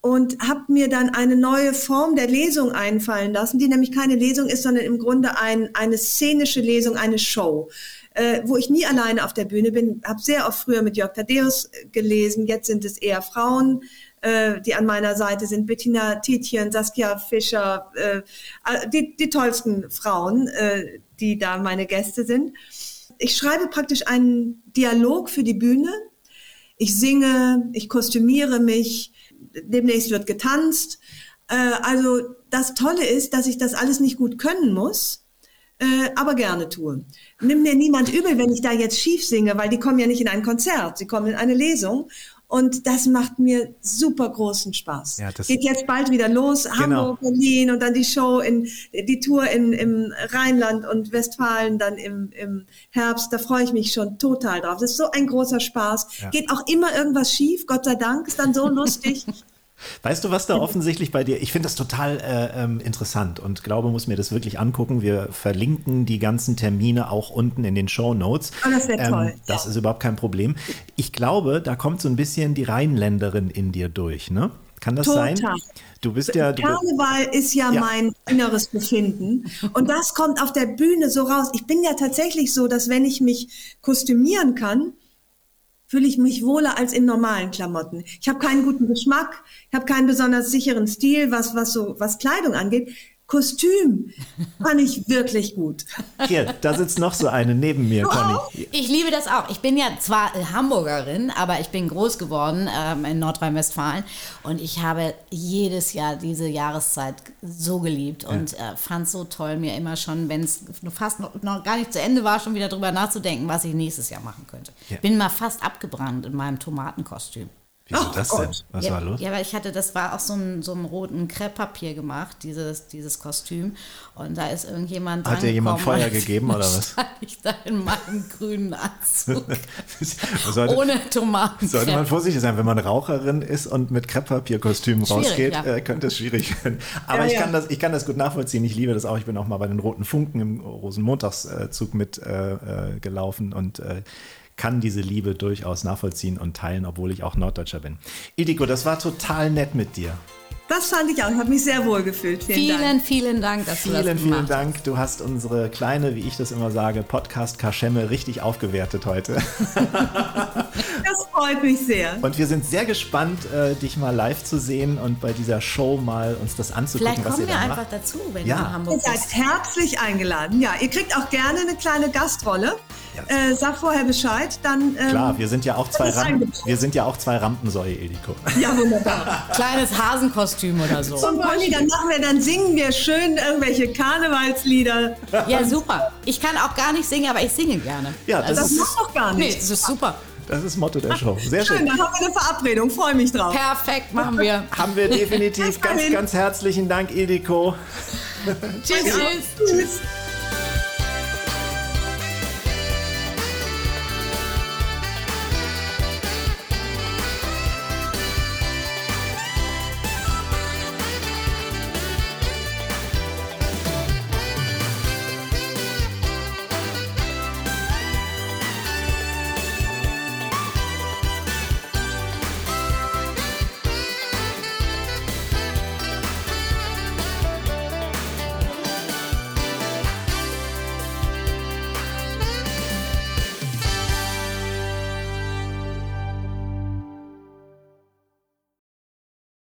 und habe mir dann eine neue Form der Lesung einfallen lassen, die nämlich keine Lesung ist, sondern im Grunde ein, eine szenische Lesung, eine Show, äh, wo ich nie alleine auf der Bühne bin. Habe sehr oft früher mit Jörg Thaddeus gelesen, jetzt sind es eher Frauen, äh, die an meiner Seite sind. Bettina Tietjen, Saskia Fischer, äh, die, die tollsten Frauen, äh, die da meine Gäste sind ich schreibe praktisch einen Dialog für die Bühne. Ich singe, ich kostümiere mich, demnächst wird getanzt. Äh, also das Tolle ist, dass ich das alles nicht gut können muss, äh, aber gerne tue. Nimm mir niemand übel, wenn ich da jetzt schief singe, weil die kommen ja nicht in ein Konzert, sie kommen in eine Lesung und das macht mir super großen Spaß. Ja, das Geht jetzt bald wieder los, genau. Hamburg, Berlin und dann die Show in die Tour in, im Rheinland und Westfalen dann im, im Herbst. Da freue ich mich schon total drauf. Das ist so ein großer Spaß. Ja. Geht auch immer irgendwas schief, Gott sei Dank, ist dann so lustig. Weißt du, was da offensichtlich bei dir? Ich finde das total äh, ähm, interessant und glaube, muss mir das wirklich angucken. Wir verlinken die ganzen Termine auch unten in den Show Notes. Oh, das wäre ähm, toll. Das ja. ist überhaupt kein Problem. Ich glaube, da kommt so ein bisschen die Rheinländerin in dir durch, ne? Kann das Total. sein? Du bist ja. Du Karneval ist ja, ja, mein inneres Befinden. Und das kommt auf der Bühne so raus. Ich bin ja tatsächlich so, dass wenn ich mich kostümieren kann, fühle ich mich wohler als in normalen Klamotten. Ich habe keinen guten Geschmack, ich habe keinen besonders sicheren Stil, was, was so, was Kleidung angeht. Kostüm fand ich wirklich gut. Hier, da sitzt noch so eine neben mir, Conny. Ich liebe das auch. Ich bin ja zwar Hamburgerin, aber ich bin groß geworden ähm, in Nordrhein-Westfalen und ich habe jedes Jahr diese Jahreszeit so geliebt und äh, fand es so toll, mir immer schon, wenn es fast noch, noch, gar nicht zu Ende war, schon wieder drüber nachzudenken, was ich nächstes Jahr machen könnte. Ja. Bin mal fast abgebrannt in meinem Tomatenkostüm. Wieso oh, das denn? Was ja, war los? Ja, weil ich hatte, das war auch so ein, so ein roten Krepppapier gemacht, dieses, dieses Kostüm. Und da ist irgendjemand. Hat dir jemand Feuer gegeben oder was? ich da in meinem grünen Anzug. sollte, ohne Tomaten. Sollte man vorsichtig sein, wenn man Raucherin ist und mit Krepppapierkostüm rausgeht, ja. äh, könnte es schwierig werden. Aber ja, ich, kann das, ich kann das gut nachvollziehen. Ich liebe das auch. Ich bin auch mal bei den Roten Funken im Rosenmontagszug mit äh, äh, gelaufen und äh, kann diese Liebe durchaus nachvollziehen und teilen, obwohl ich auch Norddeutscher bin. Ildiko, das war total nett mit dir. Das fand ich auch. Ich habe mich sehr wohl gefühlt. Vielen, vielen Dank. Vielen, Dank, dass vielen, du das Vielen, vielen Dank. Du hast unsere kleine, wie ich das immer sage, Podcast Kaschemme richtig aufgewertet heute. das freut mich sehr. Und wir sind sehr gespannt, äh, dich mal live zu sehen und bei dieser Show mal uns das anzugucken, Vielleicht was ihr da macht. einfach dazu, wenn ja. ihr in Hamburg Ihr seid herzlich eingeladen. Ja, ihr kriegt auch gerne eine kleine Gastrolle. Äh, sag vorher Bescheid, dann. Ähm, Klar, wir sind ja auch zwei Rampen, wir sind ja auch zwei Rampensäue, Eliko. Ja, wunderbar. Kleines Hasenkostüm oder so. Zum Pony, dann machen wir, dann singen wir schön irgendwelche Karnevalslieder. Ja, super. Ich kann auch gar nicht singen, aber ich singe gerne. Ja, das, also, das macht doch gar nicht. Nee, das ist super. Das ist Motto der Show. Sehr schön. schön. Dann haben wir eine Verabredung. Freue mich drauf. Perfekt, machen wir. haben wir definitiv. ganz, ganz herzlichen Dank, Eliko. tschüss. tschüss.